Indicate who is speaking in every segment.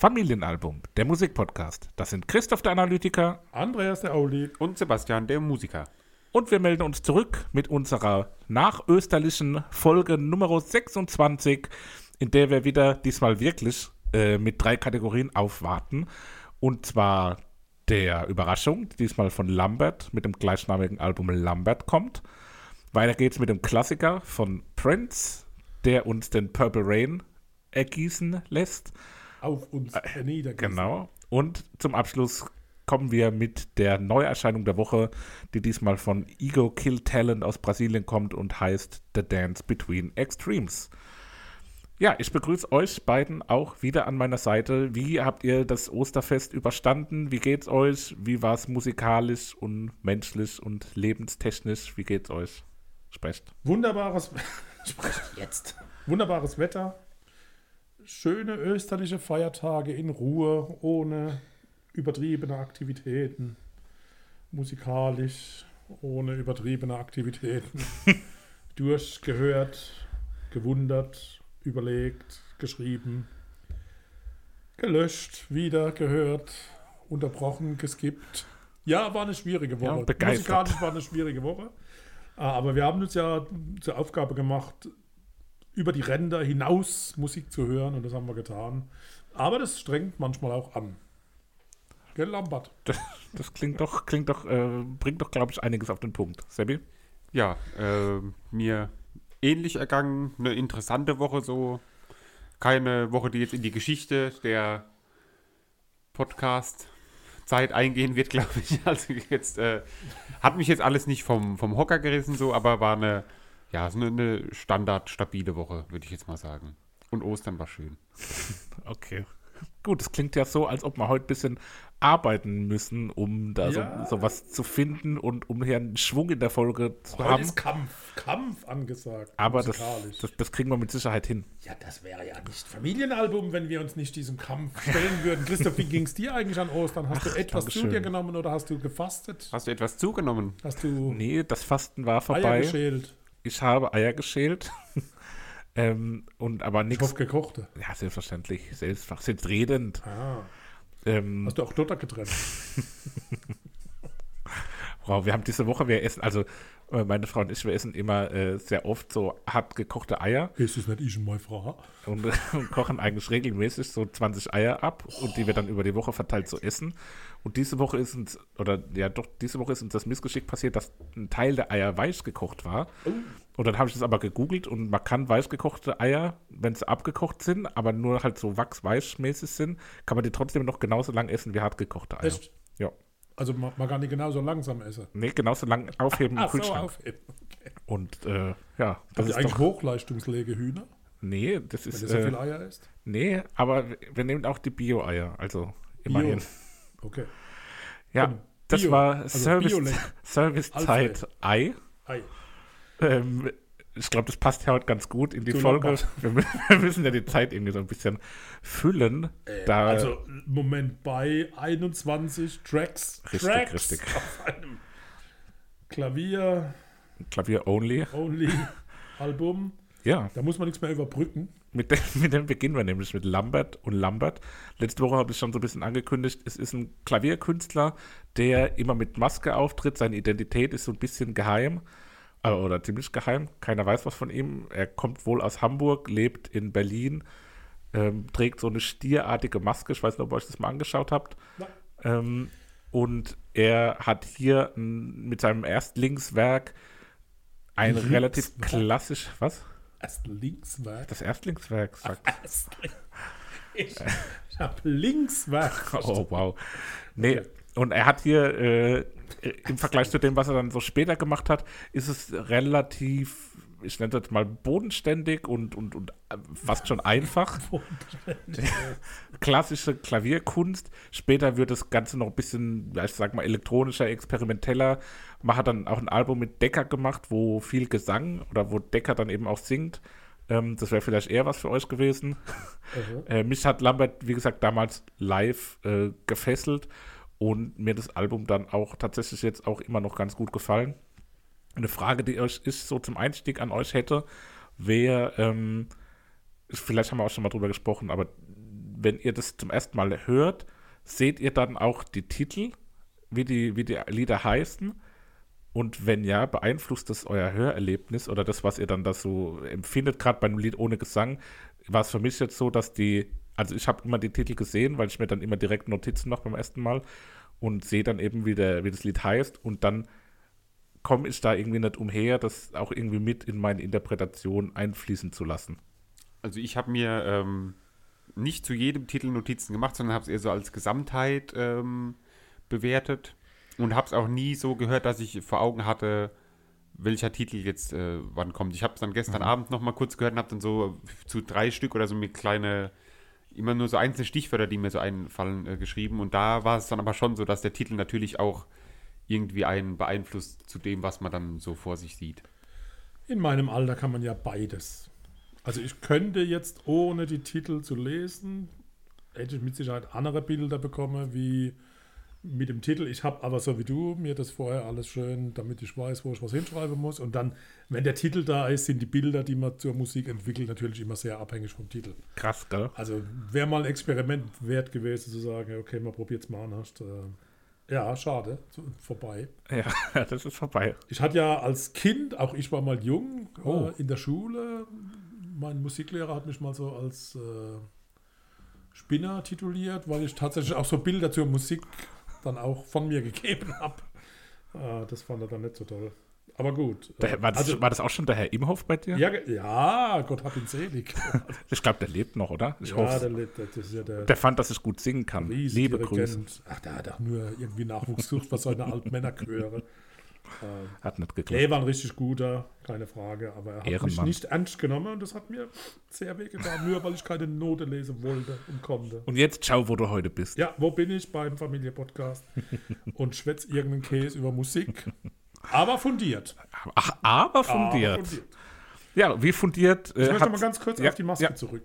Speaker 1: Familienalbum, der Musikpodcast. Das sind Christoph der Analytiker
Speaker 2: Andreas der Auli.
Speaker 3: Und Sebastian, der Musiker.
Speaker 1: und wir melden uns zurück mit unserer nachösterlichen Folge Nummer 26, in der wir wieder diesmal wirklich äh, mit drei Kategorien aufwarten. Und zwar der Überraschung, die diesmal von Lambert mit dem gleichnamigen Album Lambert kommt. Weiter geht's mit dem Klassiker von Prince, der uns den Purple Rain ergießen lässt.
Speaker 2: Auf uns äh, niedergießen.
Speaker 1: Genau. Und zum Abschluss kommen wir mit der Neuerscheinung der Woche, die diesmal von Ego Kill Talent aus Brasilien kommt und heißt The Dance Between Extremes. Ja, ich begrüße euch beiden auch wieder an meiner Seite. Wie habt ihr das Osterfest überstanden? Wie geht's euch? Wie war es musikalisch und menschlich und lebenstechnisch? Wie geht's euch? Sprecht.
Speaker 2: Wunderbares, sprecht jetzt. Wunderbares Wetter. Schöne österliche Feiertage in Ruhe, ohne übertriebene Aktivitäten. Musikalisch, ohne übertriebene Aktivitäten. Durchgehört, gewundert, überlegt, geschrieben, gelöscht, wieder gehört, unterbrochen, geskippt. Ja, war eine schwierige Woche.
Speaker 1: Ja, begeistert.
Speaker 2: Musikalisch war eine schwierige Woche. Ah, Aber wir haben uns ja zur Aufgabe gemacht, über die Ränder hinaus Musik zu hören und das haben wir getan. Aber das strengt manchmal auch an. Gell, Lambert?
Speaker 1: Das, das klingt doch, klingt doch, äh, bringt doch, glaube ich, einiges auf den Punkt. Sebi?
Speaker 3: Ja, äh, mir ähnlich ergangen. Eine interessante Woche so. Keine Woche, die jetzt in die Geschichte der Podcast-Zeit eingehen wird, glaube ich. Also jetzt äh, hat mich jetzt alles nicht vom, vom Hocker gerissen, so, aber war eine, ja, so eine, eine standard-stabile Woche, würde ich jetzt mal sagen. Und Ostern war schön.
Speaker 1: Okay. Gut, es klingt ja so, als ob wir heute ein bisschen arbeiten müssen, um da
Speaker 2: Ja.
Speaker 1: so, so was zu finden und um hier einen Schwung in der Folge zu
Speaker 2: Heute
Speaker 1: haben.
Speaker 2: ist Kampf, Kampf angesagt.
Speaker 1: Aber das, das, das kriegen wir mit Sicherheit hin.
Speaker 2: Ja, das wäre ja nicht Familienalbum, wenn wir uns nicht diesem Kampf stellen würden. Christoph, wie ging es dir eigentlich an Ostern? Hast du etwas zu dir genommen oder hast du gefastet?
Speaker 3: Hast du etwas zugenommen?
Speaker 2: Hast du
Speaker 1: Nee, das Fasten war
Speaker 2: Eier
Speaker 1: vorbei.
Speaker 2: geschält?
Speaker 1: Ich habe Eier geschält. ähm, und aber
Speaker 2: Ich
Speaker 1: nichts.
Speaker 2: hoffe gekochte.
Speaker 1: Ja, selbstverständlich. Selbstverständlich. Selbstredend.
Speaker 2: Ah,
Speaker 1: Ähm,
Speaker 2: hast du auch Dotter getrennt?
Speaker 1: Wow, wir haben diese Woche, wir essen, also äh, meine Frau und ich, wir essen immer äh, sehr oft so hart gekochte Eier
Speaker 2: Ist es nicht ich und meine Frau?
Speaker 1: und, und kochen eigentlich regelmäßig so 20 Eier ab und die wir dann über die Woche verteilt so essen. Und diese Woche ist uns, oder ja doch, diese Woche ist uns das Missgeschick passiert, dass ein Teil der Eier weich gekocht war. Und dann habe ich das aber gegoogelt und man kann weich gekochte Eier, wenn sie abgekocht sind, aber nur halt so wachsweichmäßig sind, kann man die trotzdem noch genauso lang essen wie hart gekochte Eier.
Speaker 2: Echt?
Speaker 1: Ja.
Speaker 2: Also man, man kann die genauso langsam essen.
Speaker 1: Nee, genauso lang aufheben im
Speaker 2: Ach so,
Speaker 1: Kühlschrank.
Speaker 2: aufheben.
Speaker 1: Und äh, ja, das
Speaker 2: ist eigentlich
Speaker 1: doch.
Speaker 2: Hochleistungslegehühner,
Speaker 1: Nee, das
Speaker 2: wenn
Speaker 1: ist.
Speaker 2: du so viel
Speaker 1: Äh,
Speaker 2: Eier isst.
Speaker 1: nee, aber wir- wir nehmen auch die Bio-Eier. Also immerhin.
Speaker 2: Okay.
Speaker 1: Ja,
Speaker 2: Von
Speaker 1: das
Speaker 2: Bio,
Speaker 1: war
Speaker 2: also
Speaker 1: Service. Servicezeit Ei.
Speaker 2: Ei.
Speaker 1: Ähm, ich glaube, das passt ja heute ganz gut in die
Speaker 2: Zu
Speaker 1: Folge. Wir, wir müssen ja die Zeit irgendwie so ein bisschen füllen. da,
Speaker 2: Also, Moment, bei 21 Tracks.
Speaker 1: Richtig,
Speaker 2: Tracks
Speaker 1: richtig.
Speaker 2: Auf einem Klavier,
Speaker 1: Klavier only.
Speaker 2: Only Album.
Speaker 1: Ja,
Speaker 2: Da muss man nichts mehr überbrücken.
Speaker 1: Mit dem, mit dem beginnen wir nämlich mit Lambert und Lambert. Letzte Woche habe ich schon so ein bisschen angekündigt, es ist ein Klavierkünstler, der immer mit Maske auftritt. Seine Identität ist so ein bisschen geheim. äh, Oder ziemlich geheim. Keiner weiß was von ihm. Er kommt wohl aus Hamburg, lebt in Berlin, ähm, trägt so eine stierartige Maske. Ich weiß nicht, ob ihr euch das mal angeschaut habt. Ähm, und er hat hier mit seinem Erstlingswerk Ein relativ klassisch, was?
Speaker 2: Erst Linkswerk.
Speaker 1: Das Erstlingswerk, sagt.
Speaker 2: Erstling. Ich, ich habe Linkswerk.
Speaker 1: Oh, wow. Nee, und er hat hier, äh, im Vergleich zu dem, was er dann so später gemacht hat, ist es relativ, ich nenne das mal bodenständig und, und, und äh, fast schon einfach. Klassische Klavierkunst. Später wird das Ganze noch ein bisschen, ich sag mal, elektronischer, experimenteller. Man hat dann auch ein Album mit Decker gemacht, wo viel Gesang oder wo Decker dann eben auch singt. Ähm, das wäre vielleicht eher was für euch gewesen. Äh, mich hat Lambert, wie gesagt, damals live äh, gefesselt und mir das Album dann auch tatsächlich jetzt auch immer noch ganz gut gefallen. Eine Frage, die euch ist so zum Einstieg an euch hätte, wäre, ähm, vielleicht haben wir auch schon mal drüber gesprochen, aber wenn ihr das zum ersten Mal hört, seht ihr dann auch die Titel, wie die, wie die Lieder heißen? Und wenn ja, beeinflusst das euer Hörerlebnis oder das, was ihr dann da so empfindet, gerade bei einem Lied ohne Gesang? War es für mich jetzt so, dass die, also ich habe immer die Titel gesehen, weil ich mir dann immer direkt Notizen mache beim ersten Mal und sehe dann eben, wie, der, wie das Lied heißt und dann komme ich da irgendwie nicht umher, das auch irgendwie mit in meine Interpretation einfließen zu lassen.
Speaker 3: Also ich habe mir ähm, nicht zu jedem Titel Notizen gemacht, sondern habe es eher so als Gesamtheit ähm, bewertet und habe es auch nie so gehört, dass ich vor Augen hatte, welcher Titel jetzt äh, wann kommt. Ich habe es dann gestern Abend noch mal kurz gehört und habe dann so zu drei Stück oder so mit kleine, immer nur so einzelne Stichwörter, die mir so einfallen, äh, geschrieben. Und da war es dann aber schon so, dass der Titel natürlich auch irgendwie einen beeinflusst zu dem, was man dann so vor sich sieht.
Speaker 2: In meinem Alter kann man ja beides. Also ich könnte jetzt, ohne die Titel zu lesen, hätte ich mit Sicherheit andere Bilder bekommen, wie mit dem Titel. Ich habe aber so wie du mir das vorher alles schön, damit ich weiß, wo ich was hinschreiben muss. Und dann, wenn der Titel da ist, sind die Bilder, die man zur Musik entwickelt, natürlich immer sehr abhängig vom Titel.
Speaker 1: Krass, gell?
Speaker 2: Also wäre mal ein Experiment wert gewesen, zu sagen, okay, man probiert es mal an. Hast, äh, ja, schade, vorbei.
Speaker 1: Ja, das ist vorbei.
Speaker 2: Ich hatte ja als Kind, auch ich war mal jung,
Speaker 1: Oh.
Speaker 2: äh, in der Schule. Mein Musiklehrer hat mich mal so als äh, Spinner tituliert, weil ich tatsächlich auch so Bilder zur Musik dann auch von mir gegeben habe. Äh, das fand er dann nicht so toll. Aber gut. Äh,
Speaker 1: war, das,
Speaker 2: also,
Speaker 1: war das auch schon der Herr Imhoff bei dir?
Speaker 2: ja, ja, Gott hab ihn selig.
Speaker 1: Ich glaube, der lebt noch, oder? Ich
Speaker 2: ja,
Speaker 1: hoffe.
Speaker 2: der, lebt- das ist ja der,
Speaker 1: Der fand, dass ich gut singen kann. Liebe Grüße.
Speaker 2: Ach, der hat auch nur irgendwie Nachwuchs gesucht, was seine Altmännerchöre.
Speaker 1: Hat nicht geklappt.
Speaker 2: Nee, war ein richtig guter, keine Frage. Aber er hat mich
Speaker 1: Ehrenmann.
Speaker 2: nicht ernst genommen und das hat mir sehr wehgetan, nur weil ich keine Note lesen wollte und konnte.
Speaker 1: Und jetzt schau, wo du heute bist.
Speaker 2: Ja, wo bin ich beim Familie-Podcast und schwätz irgendeinen Käse über Musik. Aber fundiert.
Speaker 1: Ach, aber fundiert.
Speaker 2: Aber fundiert.
Speaker 1: Ja, wie fundiert. Äh,
Speaker 2: Ich möchte
Speaker 1: hat-
Speaker 2: mal ganz kurz
Speaker 1: ja,
Speaker 2: auf die Maske
Speaker 1: ja.
Speaker 2: zurück.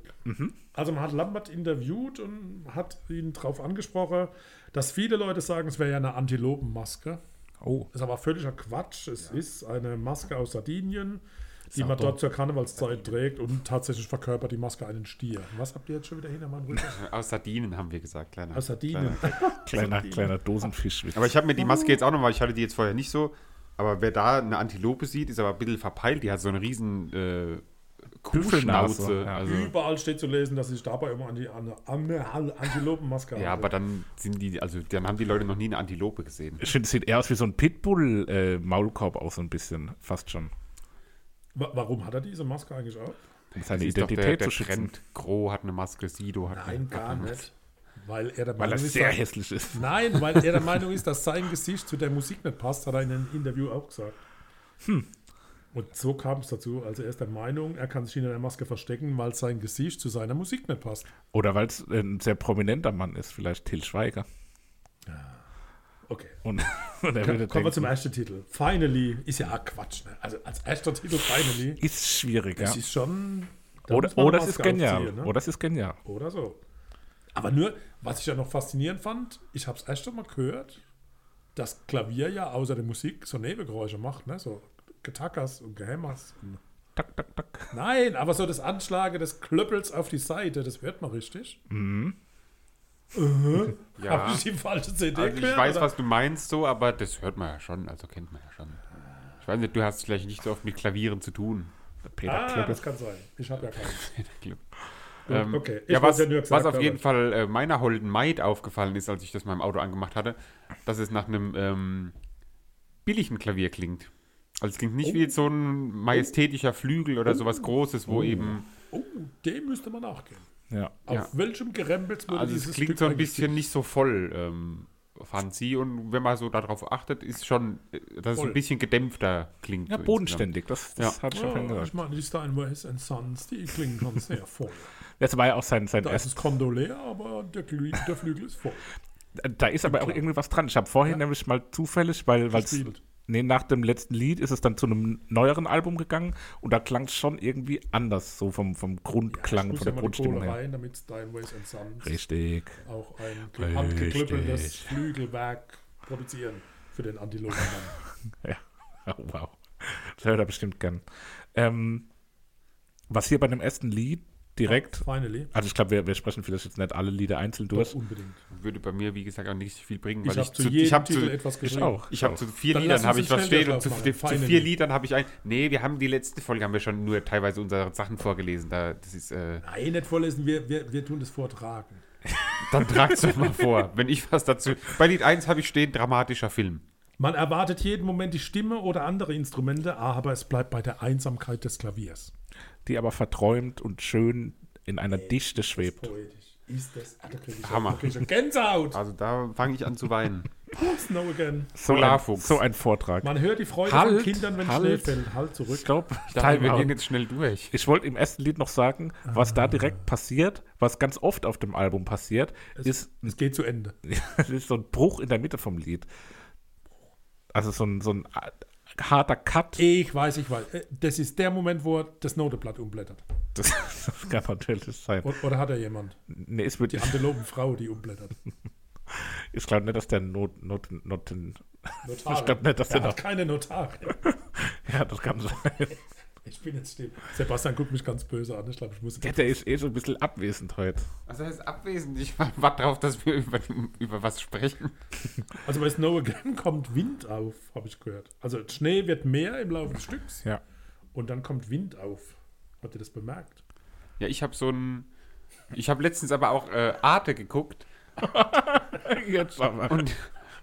Speaker 2: Also man hat Lambert interviewt und hat ihn darauf angesprochen, dass viele Leute sagen, es wäre ja eine Antilopenmaske.
Speaker 1: Oh,
Speaker 2: Das ist aber völliger Quatsch. Es ist eine Maske aus Sardinien, die man
Speaker 1: Sauber.
Speaker 2: dort zur Karnevalszeit trägt und tatsächlich verkörpert die Maske einen Stier. Was habt ihr jetzt schon wieder hinter meinem Rücken?
Speaker 3: Aus Sardinen haben wir gesagt, kleiner.
Speaker 2: Aus Sardinien.
Speaker 1: kleiner, kleiner Dosenfisch.
Speaker 3: Aber ich habe mir die Maske jetzt auch noch mal, ich hatte die jetzt vorher nicht so, aber wer da eine Antilope sieht, ist aber ein bisschen verpeilt. Die hat so eine riesen äh, Kuhschnauze.
Speaker 1: ja.
Speaker 3: Also,
Speaker 2: Überall steht zu lesen, dass sich dabei immer an die an, an, an Antilopenmaske
Speaker 3: ja, aber dann sind die, also dann haben die Leute noch nie eine Antilope gesehen.
Speaker 1: Ich finde, es sieht eher aus wie so ein Pitbull-Maulkorb auch so ein bisschen. Fast schon.
Speaker 2: Wa- Warum hat er diese Maske eigentlich auch?
Speaker 1: Um seine
Speaker 3: Das ist doch
Speaker 1: Identität
Speaker 3: der, der
Speaker 1: zu schützen.
Speaker 3: Trend. Gro hat eine Maske, Sido hat
Speaker 2: Nein,
Speaker 3: eine
Speaker 2: gar
Speaker 3: hat eine
Speaker 2: nicht. Weil er der
Speaker 1: Weil
Speaker 2: Meinung ist,
Speaker 1: sehr
Speaker 2: dass-
Speaker 1: hässlich ist.
Speaker 2: Nein, weil er der Meinung ist, dass sein Gesicht zu der Musik nicht passt, hat er in einem Interview auch gesagt.
Speaker 1: Hm.
Speaker 2: Und so kam es dazu. Also er ist der Meinung, er kann sich hinter der Maske verstecken, weil sein Gesicht zu seiner Musik nicht passt.
Speaker 1: Oder weil es ein sehr prominenter Mann ist, vielleicht Till Schweiger.
Speaker 2: Okay.
Speaker 1: Und, und er würde
Speaker 2: Kommen wir zum
Speaker 1: denken,
Speaker 2: ersten Titel. Finally ist ja auch Quatsch. Ne? Also als erster Titel Finally,
Speaker 1: ist schwierig, ja.
Speaker 2: das ist schon.
Speaker 1: Oder, oder es ist genial.
Speaker 2: ne?
Speaker 1: Oder es ist genial.
Speaker 2: Oder so. Aber nur, was ich ja noch faszinierend fand, ich habe es erst mal gehört, dass Klavier ja außer der Musik so Nebengeräusche macht, ne? so Getackers und Gehämmers. Und
Speaker 1: Tak, tak, tak.
Speaker 2: Nein, aber so das Anschlagen des Klöppels auf die Seite, das hört man richtig.
Speaker 1: Mhm.
Speaker 3: Ja.
Speaker 2: Habe ich die falsche CD
Speaker 3: Also ich
Speaker 2: gehört,
Speaker 3: weiß,
Speaker 2: oder?
Speaker 3: was du meinst, so, aber das hört man ja schon, also kennt man ja schon. Ich weiß nicht, du hast vielleicht nicht so oft mit Klavieren zu tun.
Speaker 1: Der Peter
Speaker 2: Ah,
Speaker 1: Klöppel.
Speaker 2: das kann sein. Ich habe ja keinen.
Speaker 3: Ähm,
Speaker 2: okay. Ich
Speaker 3: ja, was,
Speaker 2: ja nur gesagt
Speaker 3: was auf jeden Fall äh, meiner Holden Maid aufgefallen ist, als ich das im Auto angemacht hatte, dass es nach einem ähm, billigen Klavier klingt. Also es klingt nicht wie jetzt so ein majestätischer Flügel oder sowas Großes, wo eben.
Speaker 2: Oh, dem müsste man nachgehen.
Speaker 1: Ja.
Speaker 2: Auf
Speaker 3: Ja.
Speaker 2: welchem Gerempels wurde
Speaker 3: Also
Speaker 2: dieses
Speaker 3: es klingt
Speaker 2: Stück
Speaker 3: so ein bisschen nicht so voll ähm, Fancy und wenn man so darauf achtet, ist schon, äh, dass es
Speaker 2: Voll.
Speaker 3: ein bisschen gedämpfter klingt.
Speaker 1: Ja,
Speaker 3: so
Speaker 1: bodenständig, das, das
Speaker 3: Ja.
Speaker 1: hatte ich schon
Speaker 2: Ja,
Speaker 1: gesagt.
Speaker 2: ich meine, die Steinways and Sons, die klingen schon sehr voll.
Speaker 1: Das war ja auch sein, sein
Speaker 2: Da ist
Speaker 1: erstes
Speaker 2: das Kondo leer, aber der, Glü der Flügel ist voll.
Speaker 1: Da ist aber auch irgendwie was dran. Ich habe vorhin
Speaker 2: Ja.
Speaker 1: nämlich mal zufällig, weil
Speaker 2: Gespielt.
Speaker 1: nee, nach dem letzten Lied ist es dann zu einem neueren Album gegangen und da klang es schon irgendwie anders, so vom, vom Grundklang,
Speaker 2: muss
Speaker 1: von
Speaker 2: ja
Speaker 1: der
Speaker 2: Kohle
Speaker 1: Grundstimmung her.
Speaker 2: rein, damit Steinways and Sons
Speaker 1: Richtig.
Speaker 2: auch ein handgeklüppeltes Flügelwerk produzieren für den Antilopenmann.
Speaker 1: Ja, oh, wow. Das hört er bestimmt gern. Ähm, was hier bei dem ersten Lied direkt,
Speaker 2: Finally.
Speaker 1: also ich glaube, wir, wir sprechen vielleicht jetzt nicht alle Lieder einzeln durch.
Speaker 2: Doch, unbedingt.
Speaker 3: Würde bei mir, wie gesagt, auch nicht viel bringen,
Speaker 2: Ich
Speaker 3: weil
Speaker 2: habe
Speaker 3: ich,
Speaker 2: zu
Speaker 3: zu,
Speaker 2: jedem
Speaker 3: ich habe
Speaker 2: Titel
Speaker 3: zu,
Speaker 2: etwas
Speaker 1: Ich
Speaker 2: geschrieben.
Speaker 1: auch.
Speaker 3: ich habe zu vier
Speaker 2: Dann
Speaker 3: Liedern habe ich was stehen und zu, zu vier. Liedern habe ich ein. Nee, wir haben die letzte Folge haben wir schon nur teilweise unsere Sachen vorgelesen. Da, das ist, äh,
Speaker 2: Nein, nicht vorlesen, wir, wir, wir tun das vortragen.
Speaker 3: dann trag's doch mal vor, wenn ich was dazu. Bei Lied 1 habe ich stehen, dramatischer Film.
Speaker 2: Man erwartet jeden Moment die Stimme oder andere Instrumente, aber es bleibt bei der Einsamkeit des Klaviers.
Speaker 1: Die aber verträumt und schön in einer Dichte schwebt.
Speaker 2: Poetisch. Ist das? Ah, da krieg ich
Speaker 3: Hammer.
Speaker 2: Schon Gänsehaut.
Speaker 3: Also da fange ich an zu weinen.
Speaker 2: Snow again.
Speaker 1: So ein,
Speaker 3: Polarfuchs.
Speaker 1: so ein Vortrag.
Speaker 2: Man hört die Freude
Speaker 1: Halt,
Speaker 2: von Kindern, wenn
Speaker 1: halt.
Speaker 2: Schnee fällt. Halt zurück.
Speaker 1: Stopp.
Speaker 3: Ich dachte, wir gehen jetzt schnell durch.
Speaker 1: Ich wollte im ersten Lied noch sagen, was
Speaker 2: Ah.
Speaker 1: da direkt passiert, was ganz oft auf dem Album passiert, ist,
Speaker 2: Es geht zu Ende.
Speaker 1: es ist so ein Bruch in der Mitte vom Lied. Also so ein, so ein äh, harter Cut.
Speaker 2: Ich weiß, ich weiß. Äh, Das ist der Moment, wo er das Noteblatt umblättert.
Speaker 1: Das, das kann natürlich sein.
Speaker 2: O- Oder hat er jemand?
Speaker 1: Nee, es wird,
Speaker 2: Die Antilopenfrau, die umblättert.
Speaker 1: ich glaube nicht, dass der Not, Not, Noten,
Speaker 2: Notare.
Speaker 1: Ich glaub nicht, dass
Speaker 2: er
Speaker 1: der
Speaker 2: hat keine Notare.
Speaker 1: ja, das kann sein.
Speaker 2: Ich bin jetzt still. Sebastian guckt mich ganz böse an. Ich glaube, ich muss.
Speaker 1: Der, der ist eh so ein bisschen abwesend heute.
Speaker 3: Also das ist abwesend. Ich warte darauf, dass wir über, über was sprechen.
Speaker 2: Also bei Snow Again kommt Wind auf, habe ich gehört. Also Schnee wird mehr im Laufe des Stücks
Speaker 1: Ja.
Speaker 2: und dann kommt Wind auf. Habt ihr das bemerkt?
Speaker 3: Ja, ich habe so ein. Ich habe letztens aber auch äh, Arte geguckt
Speaker 1: Jetzt aber.
Speaker 3: und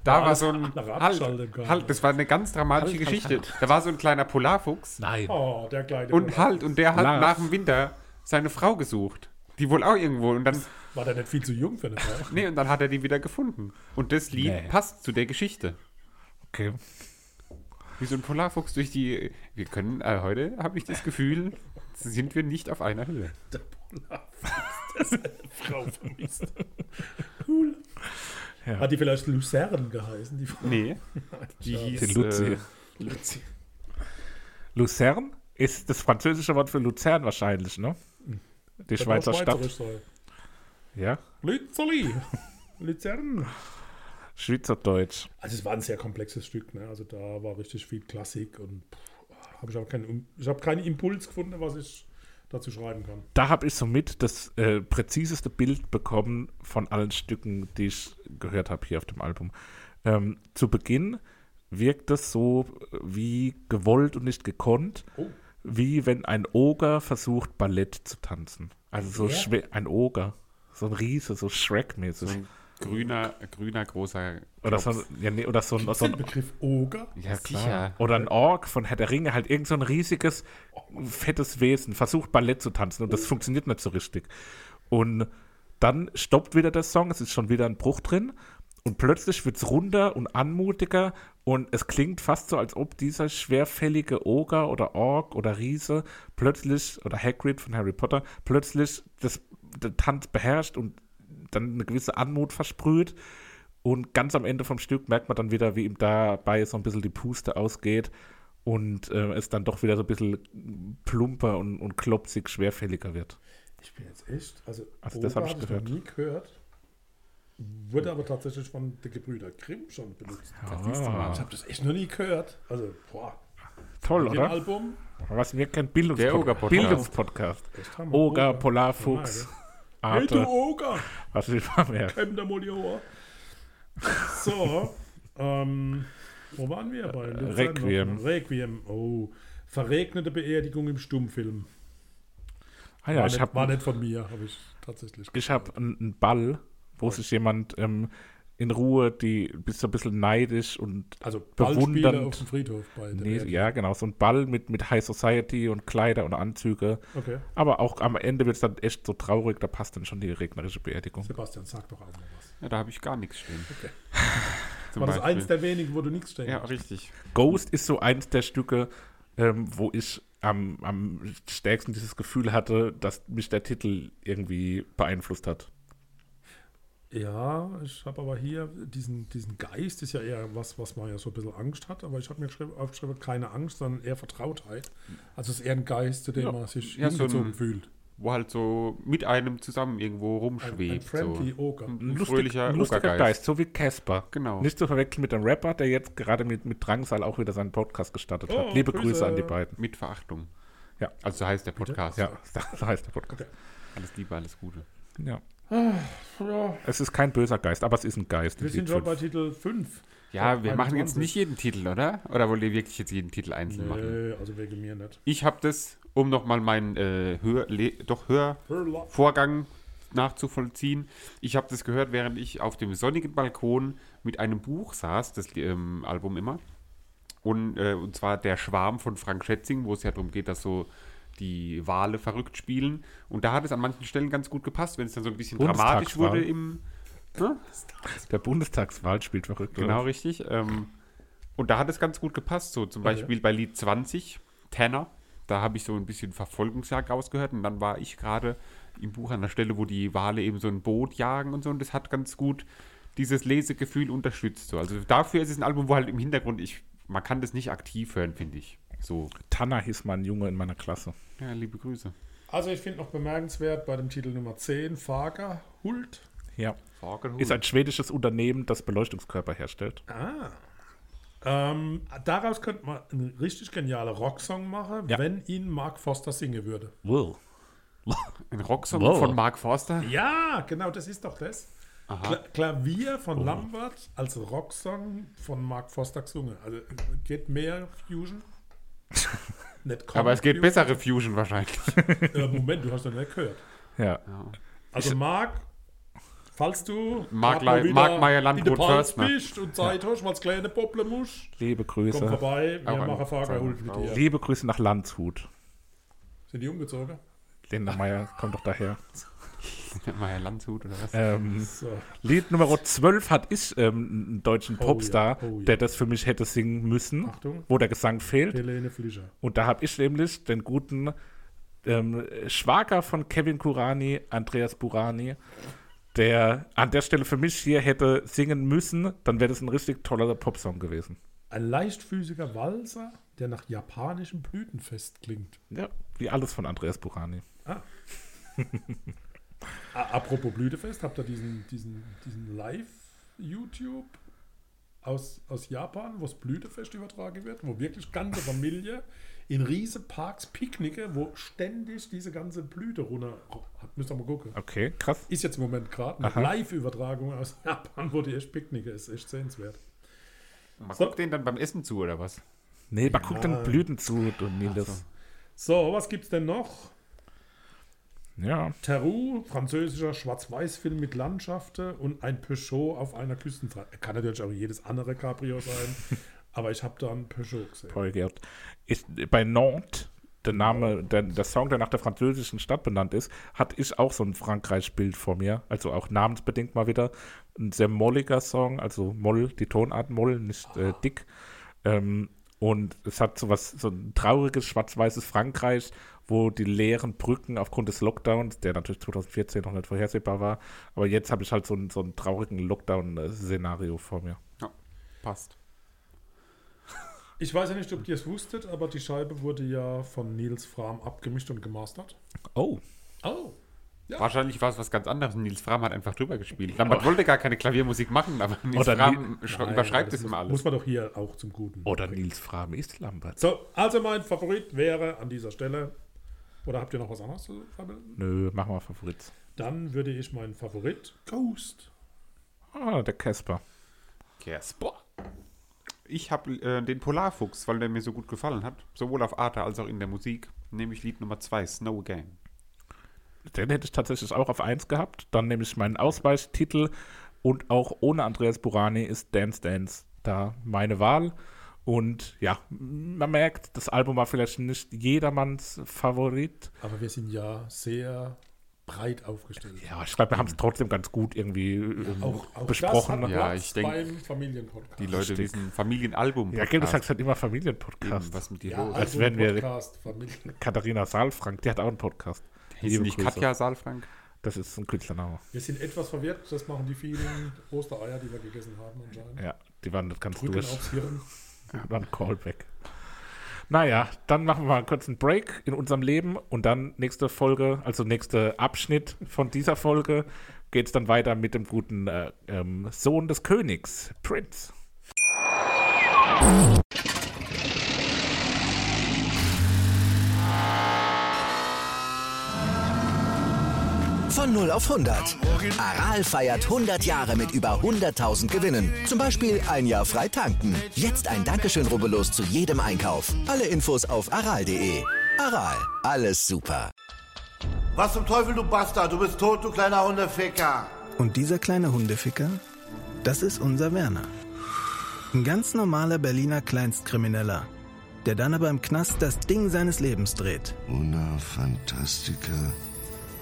Speaker 3: da war so ein.
Speaker 2: nach
Speaker 3: Halt, halt, das war eine ganz dramatische
Speaker 1: Halt, halt,
Speaker 3: Geschichte. Da war so ein kleiner Polarfuchs
Speaker 1: Nein.
Speaker 2: Oh, der kleine.
Speaker 3: und halt, und der hat
Speaker 1: Lars.
Speaker 3: nach dem Winter seine Frau gesucht. Die wohl auch irgendwo. Und dann.
Speaker 2: War der nicht viel zu jung für eine Frau?
Speaker 3: Nee, und dann hat er die wieder gefunden. Und das Lied
Speaker 1: Nee.
Speaker 3: passt zu der Geschichte.
Speaker 1: Okay.
Speaker 3: Wie so ein Polarfuchs durch die. Wir können, äh, heute habe ich das Gefühl, sind wir nicht auf einer Höhe.
Speaker 2: Der Polarfuchs, der seine Frau vermisst.
Speaker 1: Ja.
Speaker 2: Hat die vielleicht Luzern geheißen, die Frau?
Speaker 3: Nee. Die hieß.
Speaker 1: Die Luzi.
Speaker 3: Äh,
Speaker 2: Luzi.
Speaker 1: Luzern ist das französische Wort für Luzern wahrscheinlich, ne? Die Schweizer Stadt. Ja.
Speaker 2: Lützerli. Luzern.
Speaker 1: Schweizerdeutsch.
Speaker 2: Also es war ein sehr komplexes Stück, ne? Also da war richtig viel Klassik und habe ich aber keinen, ich habe keinen Impuls gefunden, was ich dazu schreiben kann.
Speaker 1: Da habe ich somit das äh, präziseste Bild bekommen von allen Stücken, die ich gehört habe hier auf dem Album. Ähm, zu Beginn wirkt es so wie gewollt und nicht gekonnt,
Speaker 2: Oh.
Speaker 1: wie wenn ein Oger versucht, Ballett zu tanzen. Also so schwer, ein Oger, so ein Riese, so Shrek-mäßig.
Speaker 3: so ein grüner, grüner, großer.
Speaker 1: Oder so, ja, nee, oder so so ein
Speaker 2: Begriff Oger?
Speaker 3: Ja, sicher.
Speaker 1: Oder ein Ork von Herr der Ringe, halt irgend so ein riesiges, fettes Wesen, versucht Ballett zu tanzen und das funktioniert nicht so richtig. Und dann stoppt wieder der Song, es ist schon wieder ein Bruch drin und plötzlich wird es runder und anmutiger und es klingt fast so, als ob dieser schwerfällige Oger oder Ork oder Riese plötzlich, oder Hagrid von Harry Potter, plötzlich das, den Tanz beherrscht und dann eine gewisse Anmut versprüht. Und ganz am Ende vom Stück merkt man dann wieder, wie ihm dabei so ein bisschen die Puste ausgeht und äh, es dann doch wieder so ein bisschen plumper und, und klopsig, schwerfälliger wird.
Speaker 2: Ich bin jetzt echt, also,
Speaker 1: Also das
Speaker 2: Oger
Speaker 1: hab ich gehört.
Speaker 2: noch nie gehört. Wurde aber tatsächlich von den Gebrüder Grimm schon benutzt.
Speaker 1: Ah,
Speaker 2: Ich habe das echt noch nie gehört. Also, boah,
Speaker 1: toll, oder?
Speaker 2: Album.
Speaker 1: Was wir kennen,
Speaker 3: Der
Speaker 1: Bildungspodcast. Bildungspodcast.
Speaker 2: echt Hammer.
Speaker 1: Oger, Polarfuchs,
Speaker 2: Hey, du
Speaker 1: Arte,
Speaker 2: Oger,
Speaker 1: was will man mehr?
Speaker 2: mal die Ohr. So, ähm, wo waren wir? Bei Luzern
Speaker 1: Requiem.
Speaker 2: Requiem, oh. Verregnete Beerdigung im Stummfilm.
Speaker 1: Ah ja,
Speaker 2: war,
Speaker 1: ich
Speaker 2: nicht,
Speaker 1: habe
Speaker 2: war nicht von mir, habe ich tatsächlich
Speaker 1: ich hab einen einen Ball, wo sich jemand ähm, in Ruhe, die bist so ein bisschen neidisch und
Speaker 2: Also Ballspiele
Speaker 1: bewundernd.
Speaker 2: auf dem Friedhof bei der
Speaker 1: Nee, ja, genau, so ein Ball mit, mit High Society und Kleider und Anzüge.
Speaker 2: Okay.
Speaker 1: Aber auch am Ende wird es dann echt so traurig, da passt dann schon die regnerische Beerdigung.
Speaker 2: Sebastian, sag doch auch mal was.
Speaker 3: Ja, da habe ich gar nichts stehen.
Speaker 2: Okay.
Speaker 3: Zum
Speaker 2: War das
Speaker 3: Beispiel.
Speaker 2: eins der wenigen, wo du nichts stehen
Speaker 3: Ja, richtig.
Speaker 1: Ghost ist so eins der Stücke, ähm, wo ich am, am stärksten dieses Gefühl hatte, dass mich der Titel irgendwie beeinflusst hat.
Speaker 2: Ja, ich habe aber hier diesen, diesen Geist, ist ja eher was, was man ja so ein bisschen Angst hat, aber ich habe mir geschrieben, aufgeschrieben, keine Angst, sondern eher Vertrautheit. Also es ist eher ein Geist, zu dem
Speaker 3: Ja.
Speaker 2: man sich
Speaker 3: Ja, so ein-
Speaker 2: hingezogen fühlt.
Speaker 3: Wo halt so mit einem zusammen irgendwo
Speaker 2: Ein, ein
Speaker 3: rumschwebt.
Speaker 2: friendly
Speaker 3: so.
Speaker 2: Ogre.
Speaker 3: Ein
Speaker 1: Lustig,
Speaker 3: fröhlicher
Speaker 1: ein lustiger
Speaker 3: Ogergeist.
Speaker 1: Geist, so wie Casper.
Speaker 3: Genau.
Speaker 1: Nicht zu verwechseln mit dem Rapper, der jetzt gerade mit, mit Drangsal auch wieder seinen Podcast gestartet hat.
Speaker 2: Oh,
Speaker 1: Liebe
Speaker 2: Grüße.
Speaker 1: Grüße an die beiden.
Speaker 3: Mit Verachtung.
Speaker 1: Ja.
Speaker 3: Also so heißt der Podcast.
Speaker 1: Ja, so heißt der Podcast.
Speaker 3: Alles Liebe, alles Gute.
Speaker 1: Ja.
Speaker 2: Ja,
Speaker 1: Es ist kein böser Geist, aber es ist ein Geist.
Speaker 2: wir
Speaker 1: in
Speaker 2: sind schon bei. Titel 5.
Speaker 3: Ja, wir machen jetzt
Speaker 2: 21.
Speaker 3: nicht jeden Titel, oder? Oder wollt ihr wirklich jetzt jeden Titel einzeln machen?
Speaker 2: Nee, also wegen mir nicht.
Speaker 3: Ich habe das, um nochmal meinen äh, Hör, le, doch Hörvorgang nachzuvollziehen. Ich habe das gehört, während ich auf dem sonnigen Balkon mit einem Buch saß, das ähm, Album immer. Und, äh, und zwar Der Schwarm von Frank Schätzing, wo es ja darum geht, dass so die Wale verrückt spielen. Und da hat es an manchen Stellen ganz gut gepasst, wenn es dann so ein bisschen dramatisch wurde im. Ne?
Speaker 1: Der Bundestagswahl spielt verrückt. oder?
Speaker 3: Genau, richtig. Ähm, und da hat es ganz gut gepasst. So zum
Speaker 2: Okay.
Speaker 3: Beispiel bei Lied 20, Tanner. Da habe ich so ein bisschen Verfolgungsjagd rausgehört. Und dann war ich gerade im Buch an der Stelle, wo die Wale eben so ein Boot jagen und so. Und das hat ganz gut dieses Lesegefühl unterstützt. So. Also dafür ist es ein Album, wo halt im Hintergrund, ich, man kann das nicht aktiv hören, finde ich. So,
Speaker 1: Tanner hieß mein Junge in meiner Klasse.
Speaker 3: ja, liebe Grüße.
Speaker 2: Also ich finde noch bemerkenswert bei dem Titel Nummer 10, Fager Hult.
Speaker 1: Ja.
Speaker 3: Sorgenhut.
Speaker 1: Ist ein schwedisches Unternehmen, das Beleuchtungskörper herstellt.
Speaker 2: Ah. Ähm, daraus könnte man einen richtig genialen Rocksong machen,
Speaker 1: Ja.
Speaker 2: wenn ihn Mark Foster singen würde.
Speaker 1: Wow.
Speaker 3: ein Rocksong
Speaker 1: Wow.
Speaker 3: von Mark Forster.
Speaker 2: Ja, genau, das ist doch das.
Speaker 3: Aha.
Speaker 2: Kla Klavier von Lambert als Rocksong von Mark Foster gesungen. Also geht mehr Fusion?
Speaker 3: Aber es geht bessere Fusion wahrscheinlich.
Speaker 2: Äh, Moment, du hast doch nicht gehört.
Speaker 1: Ja.
Speaker 2: Also Mark, falls du
Speaker 3: Lei-
Speaker 2: wieder
Speaker 3: Mark Meyer
Speaker 2: der Palz
Speaker 3: Förstner.
Speaker 2: bist und Zeit hast, weil es kleine Popple musst,
Speaker 1: Liebe
Speaker 2: komm
Speaker 1: Grüße.
Speaker 2: vorbei, wir
Speaker 3: Auch
Speaker 2: machen Fagerhult mit dir.
Speaker 1: Liebe Grüße nach Landshut.
Speaker 2: Sind die umgezogen?
Speaker 1: Linda Meyer kommt doch daher.
Speaker 3: Meier Landshut oder was?
Speaker 1: Ähm,
Speaker 2: So.
Speaker 1: Lied Nummer 12 hat ich ähm, einen deutschen
Speaker 2: Oh
Speaker 1: Popstar,
Speaker 2: ja, oh ja.
Speaker 1: der das für mich hätte singen müssen,
Speaker 2: Achtung.
Speaker 1: wo der Gesang fehlt.
Speaker 2: Helene Fischer.
Speaker 1: Und da habe ich nämlich den guten ähm, Schwager von Kevin Kurani, Andreas Burani, der an der Stelle für mich hier hätte singen müssen, dann wäre das ein richtig toller Popsong gewesen.
Speaker 2: Ein leichtfüßiger Walzer, der nach japanischem Blütenfest klingt.
Speaker 1: Ja, wie alles von Andreas Burani.
Speaker 2: Ah. Apropos Blütefest, habt ihr diesen, diesen, diesen Live-YouTube aus, aus Japan, wo das Blütefest übertragen wird, wo wirklich ganze Familie in riesen Parks picknicke, wo ständig diese ganze Blüte runter. Müsst ihr mal gucken.
Speaker 1: Okay, krass.
Speaker 2: Ist jetzt im Moment gerade eine. Live-Übertragung aus Japan, wo die echt picknicke. Ist echt sehenswert.
Speaker 3: Man
Speaker 2: So.
Speaker 3: guckt den dann beim Essen zu, oder was?
Speaker 1: Nee, man guckt den Blüten zu, du Nils.
Speaker 2: So, was gibt's denn noch?
Speaker 1: Ja,
Speaker 2: Terrou, französischer Schwarz-Weiß-Film mit Landschaften und ein Peugeot auf einer Küstenfahrt. Kann natürlich auch jedes andere Cabrio sein, aber ich habe da ein Peugeot gesehen.
Speaker 1: Ist, bei Nantes, der Name, der, der Song, der nach der französischen Stadt benannt ist, hatte ich auch so ein Frankreich-Bild vor mir. Also auch namensbedingt mal wieder. Ein sehr molliger Song, also Moll, die Tonart Moll, nicht äh, dick. Ähm, und es hat so was, so ein trauriges, schwarz-weißes Frankreich, wo die leeren Brücken aufgrund des Lockdowns, der natürlich 2014 noch nicht vorhersehbar war, aber jetzt habe ich halt so einen, so einen traurigen Lockdown-Szenario vor mir.
Speaker 3: Ja, passt.
Speaker 2: Ich weiß ja nicht, ob ihr es wusstet, aber die Scheibe wurde ja von Nils Fram abgemischt und gemastert.
Speaker 1: Oh,
Speaker 2: Oh.
Speaker 3: Wahrscheinlich war es was ganz anderes. Nils Fram hat einfach drüber gespielt. Lambert wollte gar keine Klaviermusik machen, aber Nils
Speaker 1: Oder
Speaker 3: Fram
Speaker 1: Ni-
Speaker 3: schra-
Speaker 2: Nein,
Speaker 3: überschreibt es immer
Speaker 2: muss,
Speaker 3: alles.
Speaker 2: Muss man doch hier auch zum Guten.
Speaker 1: oder Nils Frame ist Lambert.
Speaker 2: So, also mein Favorit wäre an dieser Stelle, oder habt ihr noch was anderes zu vermelden?
Speaker 1: Nö, mach mal Favorit.
Speaker 2: Dann würde ich meinen Favorit Ghost.
Speaker 1: Ah, der Casper.
Speaker 3: Casper. Ich habe äh, den Polarfuchs, weil der mir so gut gefallen hat, sowohl auf Arte als auch in der Musik, nämlich Lied Nummer 2, Snow Again.
Speaker 1: Den hätte ich tatsächlich auch auf 1 gehabt. Dann nehme ich meinen Ausweichtitel Und auch ohne Andreas Burani ist Dance Dance da meine Wahl. Und ja, man merkt, das Album war vielleicht nicht jedermanns Favorit.
Speaker 2: Aber wir sind ja sehr breit aufgestellt.
Speaker 1: Ja, ich glaube, wir haben es trotzdem ganz gut irgendwie ähm,
Speaker 2: Auch, auch
Speaker 1: besprochen.
Speaker 2: Das hat
Speaker 3: Ja, ich denk,
Speaker 2: beim Familienpodcast.
Speaker 3: Die Leute
Speaker 1: Stimmt.
Speaker 3: wissen Familienalbum.
Speaker 1: ja, Gil, du sagst halt immer Familienpodcast.
Speaker 3: was mit dir
Speaker 2: ja,
Speaker 3: los?
Speaker 1: als wären wir-
Speaker 2: Podcast.
Speaker 1: Katharina Saalfrank, die hat auch einen Podcast.
Speaker 3: Hieß nicht
Speaker 1: Grüße.
Speaker 3: Katja Saalfrank?
Speaker 1: Das ist ein Künstlername.
Speaker 2: Wir sind etwas verwirrt, das machen die vielen Ostereier, die wir gegessen haben anscheinend.
Speaker 1: Ja, die waren nicht ganz
Speaker 2: Drücken
Speaker 1: durch.
Speaker 2: aufs Hirn.
Speaker 1: War ein Callback. Naja, dann machen wir mal einen kurzen Break in unserem Leben und dann nächste Folge, also nächster Abschnitt von dieser Folge, geht es dann weiter mit dem guten äh, ähm, Sohn des Königs, Prince.
Speaker 4: Von 0 auf 100. Aral feiert 100 Jahre mit über 100.000 Gewinnen. Zum Beispiel ein Jahr frei tanken. Jetzt ein Dankeschön, rubbellos zu jedem Einkauf. Alle Infos auf aral.de. Aral, alles super.
Speaker 5: Was zum Teufel, du Bastard? Du bist tot, du kleiner Hundeficker.
Speaker 6: Und dieser kleine Hundeficker, das ist unser Werner. Ein ganz normaler Berliner Kleinstkrimineller, der dann aber im Knast das Ding seines Lebens dreht.
Speaker 7: Una Fantastica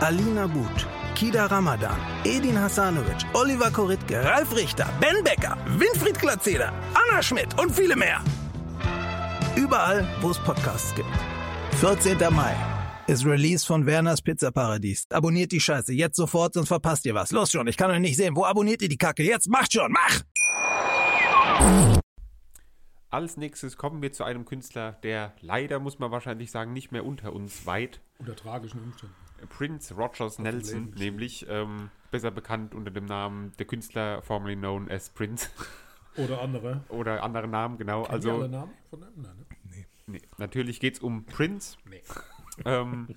Speaker 6: Alina But, Kida Ramadan, Edin Hasanovic, Oliver Koritke, Ralf Richter, Ben Becker, Winfried Glatzeder, Anna Schmidt und viele mehr. Überall, wo es Podcasts gibt. 14. Mai ist Release von Werners Pizzaparadies. Abonniert die Scheiße jetzt sofort, sonst verpasst ihr was. Los schon, ich kann euch nicht sehen. Wo abonniert ihr die Kacke? Jetzt macht schon, mach!
Speaker 3: Als nächstes kommen wir zu einem Künstler, der leider, muss man wahrscheinlich sagen, nicht mehr unter uns weit.
Speaker 2: Unter tragischen Umständen.
Speaker 3: Prince Rogers Nelson, nämlich ähm, besser bekannt unter dem Namen der Künstler, formerly known as Prince.
Speaker 2: Oder andere.
Speaker 3: Oder andere Namen, genau.
Speaker 2: Kennen
Speaker 3: also,
Speaker 2: alle Namen von dem? Nein, ne?
Speaker 3: nee, natürlich geht es um Prince.
Speaker 2: Nee.
Speaker 3: Ähm,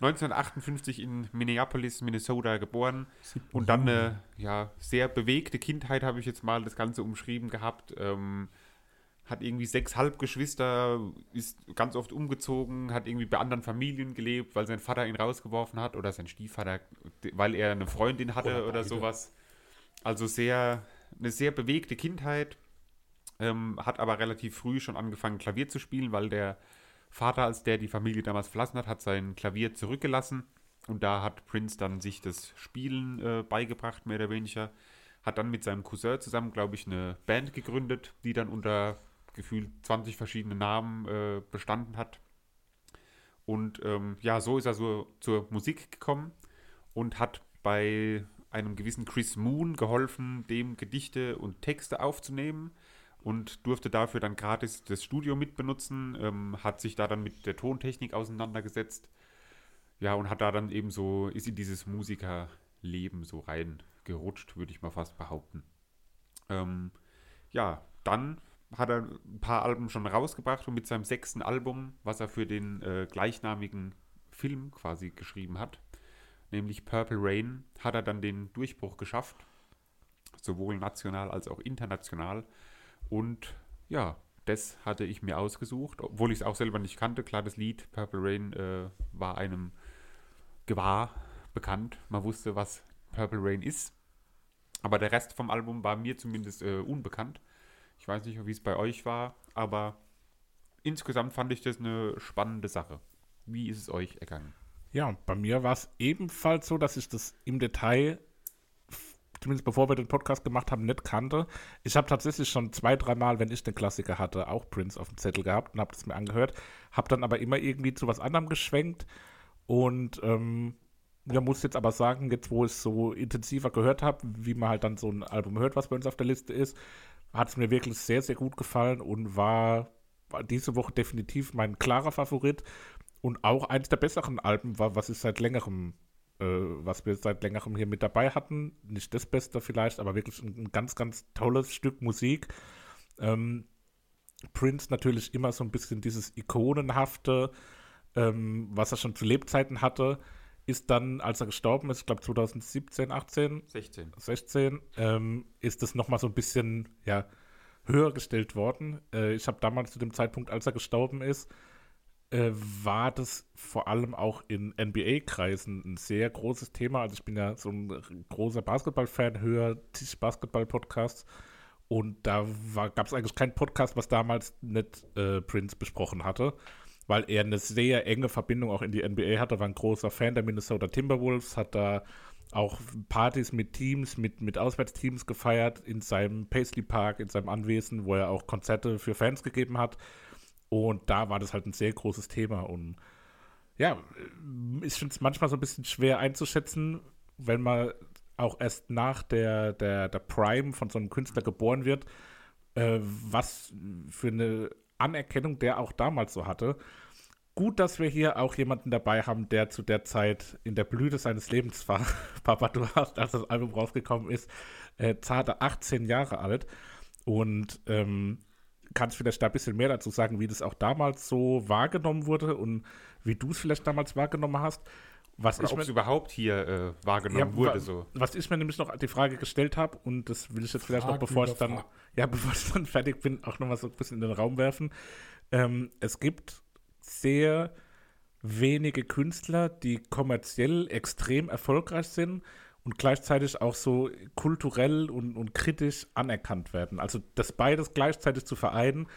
Speaker 3: 1958 in Minneapolis, Minnesota geboren und dann eine ja, sehr bewegte Kindheit, habe ich jetzt mal das Ganze umschrieben gehabt. Ähm, hat irgendwie sechs Halbgeschwister, ist ganz oft umgezogen, hat irgendwie bei anderen Familien gelebt, weil sein Vater ihn rausgeworfen hat oder sein Stiefvater, weil er eine Freundin hatte
Speaker 2: Oder
Speaker 3: oder, sowas. Also sehr, eine sehr bewegte Kindheit. Ähm, hat aber relativ früh schon angefangen, Klavier zu spielen, weil der Vater, als der die Familie damals verlassen hat, hat sein Klavier zurückgelassen. Und da hat Prince dann sich das Spielen äh, beigebracht, mehr oder weniger. Hat dann mit seinem Cousin zusammen, glaube ich, eine Band gegründet, die dann unter gefühlt 20 verschiedene Namen äh, bestanden hat. Und ähm, ja, so ist er so zur Musik gekommen und hat bei einem gewissen Chris Moon geholfen, dem Gedichte und Texte aufzunehmen und durfte dafür dann gratis das Studio mitbenutzen, ähm, hat sich da dann mit der Tontechnik auseinandergesetzt. Ja, und hat da dann eben so, ist in dieses Musikerleben so reingerutscht, würde ich mal fast behaupten. Ähm, ja, dann hat er ein paar Alben schon rausgebracht und mit seinem sechsten Album, was er für den äh, gleichnamigen Film quasi geschrieben hat, nämlich Purple Rain, hat er dann den Durchbruch geschafft, sowohl national als auch international. Und ja, das hatte ich mir ausgesucht, obwohl ich es auch selber nicht kannte. Klar, das Lied Purple Rain äh, war einem gewahr bekannt. Man wusste, was Purple Rain ist. Aber der Rest vom Album war mir zumindest äh, unbekannt. Ich weiß nicht, wie es bei euch war, aber insgesamt fand ich das eine spannende Sache. Wie ist es euch ergangen?
Speaker 1: Ja, bei mir war es ebenfalls so, dass ich das im Detail, zumindest bevor wir den Podcast gemacht haben, nicht kannte. Ich habe tatsächlich schon zwei, dreimal, wenn ich den Klassiker hatte, auch Prince auf dem Zettel gehabt und habe das mir angehört, habe dann aber immer irgendwie zu was anderem geschwenkt und ähm, ja, muss jetzt aber sagen, jetzt wo ich es so intensiver gehört habe, wie man halt dann so ein Album hört, was bei uns auf der Liste ist, hat es mir wirklich sehr, sehr gut gefallen und war, war diese Woche definitiv mein klarer Favorit und auch eines der besseren Alben war, was ich seit längerem, äh, was wir seit längerem hier mit dabei hatten. Nicht das Beste vielleicht, aber wirklich ein, ganz, ganz tolles Stück Musik. Ähm, Prince natürlich immer so ein bisschen dieses ikonenhafte, ähm, was er schon zu Lebzeiten hatte, ist dann, als er gestorben ist, ich glaube 2017, 18,
Speaker 3: 16.
Speaker 1: 16, ähm, ist es nochmal so ein bisschen ja, höher gestellt worden. Äh, ich habe damals zu dem Zeitpunkt, als er gestorben ist, äh, war das vor allem auch in NBA-Kreisen ein sehr großes Thema. Also ich bin ja so ein großer Basketball-Fan, höre zig Basketball-Podcasts und da gab es eigentlich keinen Podcast, was damals nicht äh, Prince besprochen hatte, weil er eine sehr enge Verbindung auch in die NBA hatte, war ein großer Fan der Minnesota Timberwolves, hat da auch Partys mit Teams, mit, mit Auswärtsteams gefeiert in seinem Paisley Park, in seinem Anwesen, wo er auch Konzerte für Fans gegeben hat. Und da war das halt ein sehr großes Thema. Und ja, ich finde es manchmal so ein bisschen schwer einzuschätzen, wenn man auch erst nach der, der, der Prime von so einem Künstler geboren wird, äh, was für eine Anerkennung der auch damals so hatte. Gut, dass wir hier auch jemanden dabei haben, der zu der Zeit in der Blüte seines Lebens war. Papa, du hast, als das Album rausgekommen ist, äh, zarte 18 Jahre alt. Und ähm, kannst vielleicht da ein bisschen mehr dazu sagen, wie das auch damals so wahrgenommen wurde und wie du es vielleicht damals wahrgenommen hast. Was
Speaker 3: Oder
Speaker 1: ich
Speaker 3: ob
Speaker 1: mir,
Speaker 3: es überhaupt hier äh, wahrgenommen
Speaker 1: ja,
Speaker 3: wurde. So.
Speaker 1: Was ich mir nämlich noch die Frage gestellt habe, und das will ich jetzt vielleicht noch,
Speaker 2: Fragen
Speaker 1: bevor ich dann, ja, bevor ich dann fertig bin, auch noch mal so ein bisschen in den Raum werfen. Ähm, es gibt sehr wenige Künstler, die kommerziell extrem erfolgreich sind und gleichzeitig auch so kulturell und, und kritisch anerkannt werden. Also das beides gleichzeitig zu vereinen,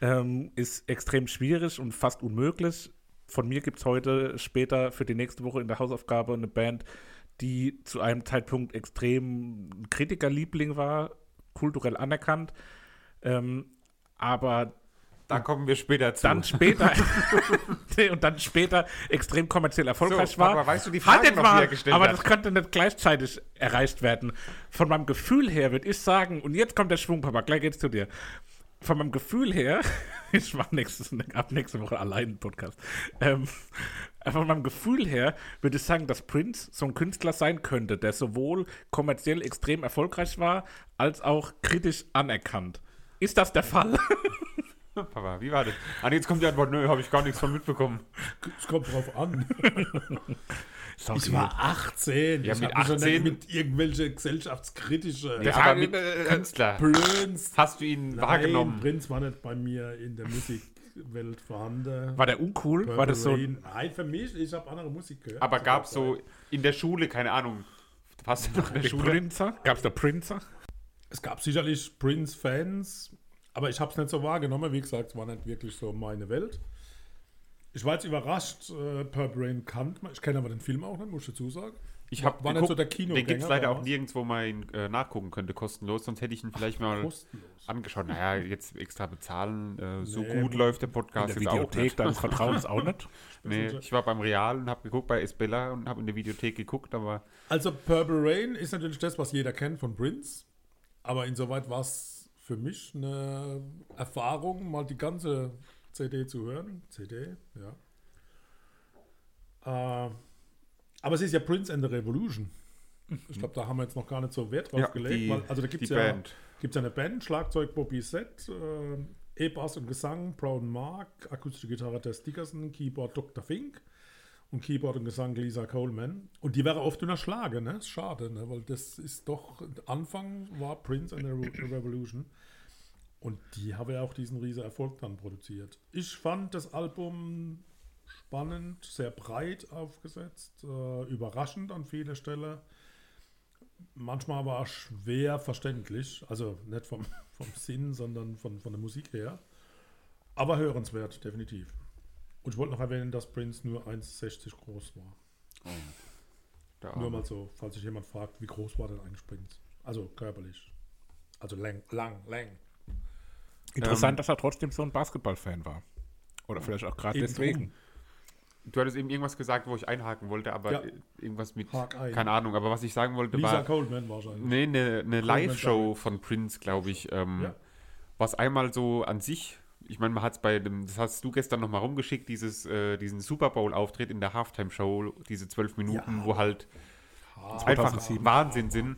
Speaker 1: ähm, ist extrem schwierig und fast unmöglich. Von mir gibt es heute später für die nächste Woche in der Hausaufgabe eine Band, die zu einem Zeitpunkt extrem Kritikerliebling war, kulturell anerkannt. Ähm, aber
Speaker 3: Da kommen wir später zu.
Speaker 1: dann später und dann später extrem kommerziell erfolgreich
Speaker 3: So,
Speaker 1: war.
Speaker 3: Papa, weißt du die Frage noch,
Speaker 1: mal,
Speaker 3: gestellt
Speaker 1: aber
Speaker 3: hat?
Speaker 1: das könnte nicht gleichzeitig erreicht werden. Von meinem Gefühl her würde ich sagen, und jetzt kommt der Schwung, Papa, gleich geht's zu dir. Von meinem Gefühl her, ich mache nächstes, ab nächste Woche allein einen Podcast. Ähm, von meinem Gefühl her würde ich sagen, dass Prince so ein Künstler sein könnte, der sowohl kommerziell extrem erfolgreich war, als auch kritisch anerkannt. Ist das der Fall?
Speaker 3: Papa, wie war das? Ah, jetzt kommt die Antwort, nö, habe ich gar nichts von mitbekommen.
Speaker 2: Es kommt drauf an.
Speaker 1: Sorry.
Speaker 2: Ich war 18.
Speaker 3: Ja,
Speaker 2: ich
Speaker 3: mit
Speaker 2: hab mich schon
Speaker 3: 18
Speaker 2: nicht mit irgendwelche gesellschaftskritische
Speaker 3: Ja, aber mit Künstler.
Speaker 2: Prince.
Speaker 3: Hast du ihn
Speaker 2: Nein,
Speaker 3: wahrgenommen?
Speaker 2: Prince war nicht bei mir in der Musikwelt vorhanden.
Speaker 1: War der uncool? war das so?
Speaker 2: Rain. Nein, für mich, ich habe andere Musik gehört.
Speaker 3: Aber gab es so in der Schule, keine Ahnung, warst du noch in der Schule?
Speaker 1: Prinzer? Gab es da Prinzer?
Speaker 2: Es gab sicherlich Prince-Fans, aber ich habe es nicht so wahrgenommen. Wie gesagt, es war nicht wirklich so meine Welt. Ich war jetzt überrascht, äh, Purple Rain kannt man. Ich kenne aber den Film auch nicht, muss ich dazu sagen.
Speaker 3: Ich
Speaker 2: War-
Speaker 3: habe
Speaker 2: war nicht so der Kinogänger
Speaker 3: Den gibt es leider auch nirgends, wo man ihn äh, nachgucken könnte, kostenlos. Sonst hätte ich ihn vielleicht mal
Speaker 2: Kostenlos.
Speaker 3: angeschaut. Naja, jetzt extra bezahlen. Äh, so
Speaker 2: Nee,
Speaker 3: gut läuft der
Speaker 1: In
Speaker 3: Podcast
Speaker 1: der
Speaker 3: jetzt auch
Speaker 1: Videothek
Speaker 3: nicht.
Speaker 1: deines Vertrauens auch nicht?
Speaker 3: Nee, ich war beim Real und habe geguckt bei Esbella und habe in der Videothek geguckt, aber
Speaker 2: Also Purple Rain ist natürlich das, was jeder kennt von Prince. Aber insoweit war es für mich eine Erfahrung, mal die ganze CD zu hören. CD, ja. Äh, aber es ist ja Prince and the Revolution. Ich glaube, da haben wir jetzt noch gar nicht so Wert drauf
Speaker 3: Ja,
Speaker 2: gelegt.
Speaker 3: die-
Speaker 2: weil, also da gibt es ja,
Speaker 3: Band.
Speaker 2: gibt's eine Band, Schlagzeug Bobby Set, äh, E-Bass und Gesang Brown Mark, akustische Gitarre Tess Dickerson, Keyboard Dr. Fink und Keyboard und Gesang Lisa Coleman. Und die wäre oft unterschlagen, ne? Ist schade, ne? Weil das ist doch, Anfang war Prince and the Re- Revolution. Und die haben ja auch diesen riesen Erfolg dann produziert. Ich fand das Album spannend, sehr breit aufgesetzt, äh, überraschend an vieler Stelle. Manchmal war es schwer verständlich, also nicht vom, vom Sinn, sondern von, von der Musik her. Aber hörenswert, definitiv. Und ich wollte noch erwähnen, dass Prince nur 1,60 groß war.
Speaker 3: der
Speaker 2: Nur mal so, falls sich jemand fragt, wie groß war denn eigentlich Prince? Also körperlich. Also lang, lang, lang.
Speaker 1: Interessant,
Speaker 3: Ähm,
Speaker 1: dass er trotzdem so ein Basketball-Fan war. Oder vielleicht auch gerade deswegen.
Speaker 2: drum.
Speaker 3: Du hattest eben irgendwas gesagt, wo ich einhaken wollte, aber
Speaker 2: Ja.
Speaker 3: irgendwas mit,
Speaker 2: Hak ein.
Speaker 3: keine Ahnung, aber was ich sagen wollte
Speaker 2: Lisa
Speaker 3: war,
Speaker 2: Coleman wahrscheinlich.
Speaker 3: nee, eine, eine Live-Show von Prince, glaube ich, ähm,
Speaker 2: Ja.
Speaker 3: was einmal so an sich, ich meine, man hat es bei dem, das hast du gestern nochmal rumgeschickt, dieses, äh, diesen Super Bowl-Auftritt in der Halftime-Show, diese zwölf Minuten, wo halt einfach
Speaker 1: 2007.
Speaker 3: Wahnsinn sind.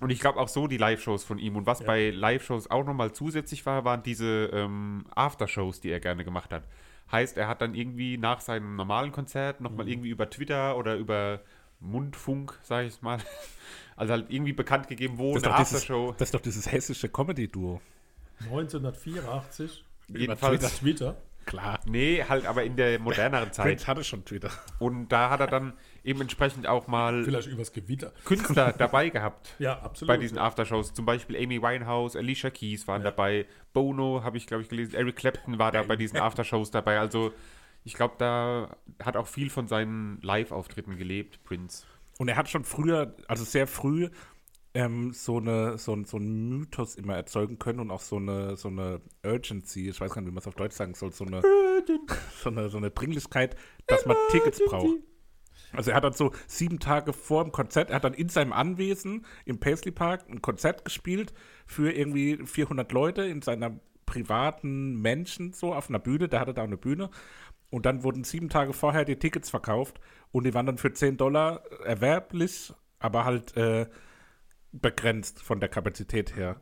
Speaker 3: Und ich glaube auch so die Live-Shows von ihm. Und was bei Live-Shows auch nochmal zusätzlich war, waren diese ähm, After-Shows, die er gerne gemacht hat. Heißt, er hat dann irgendwie nach seinem normalen Konzert nochmal irgendwie über Twitter oder über Mundfunk, sage ich mal, also halt irgendwie bekannt gegeben, wo
Speaker 1: Das ist,
Speaker 3: eine
Speaker 1: doch dieses,
Speaker 3: Aftershow.
Speaker 1: das ist doch dieses hessische Comedy-Duo.
Speaker 2: 1984.
Speaker 3: Jedenfalls,
Speaker 2: Twitter.
Speaker 1: Klar.
Speaker 3: nee, halt aber in der moderneren Zeit.
Speaker 1: Prince hatte schon Twitter.
Speaker 3: Und da hat er dann eben entsprechend auch mal
Speaker 2: Vielleicht übers Gewitter.
Speaker 3: Künstler dabei gehabt.
Speaker 2: Ja, absolut.
Speaker 3: bei diesen Aftershows. Zum Beispiel Amy Winehouse, Alicia Keys waren dabei, Bono habe ich, glaube ich, gelesen, Eric Clapton war da bei diesen Aftershows dabei. Also ich glaube, da hat auch viel von seinen Live-Auftritten gelebt, Prince.
Speaker 1: Und er hat schon früher, also sehr früh, ähm, so, eine, so, ein- so einen Mythos immer erzeugen können und auch so eine, so eine Urgency, ich weiß gar nicht, wie man es auf Deutsch sagen soll, so eine, so eine, so eine Dringlichkeit, dass man Tickets braucht. Also er hat dann so sieben Tage vor dem Konzert, er hat dann in seinem Anwesen im Paisley Park ein Konzert gespielt für irgendwie 400 Leute in seiner privaten Menschen so auf einer Bühne, der hatte da eine Bühne und dann wurden sieben Tage vorher die Tickets verkauft und die waren dann für 10 Dollar erwerblich, aber halt äh, begrenzt von der Kapazität her.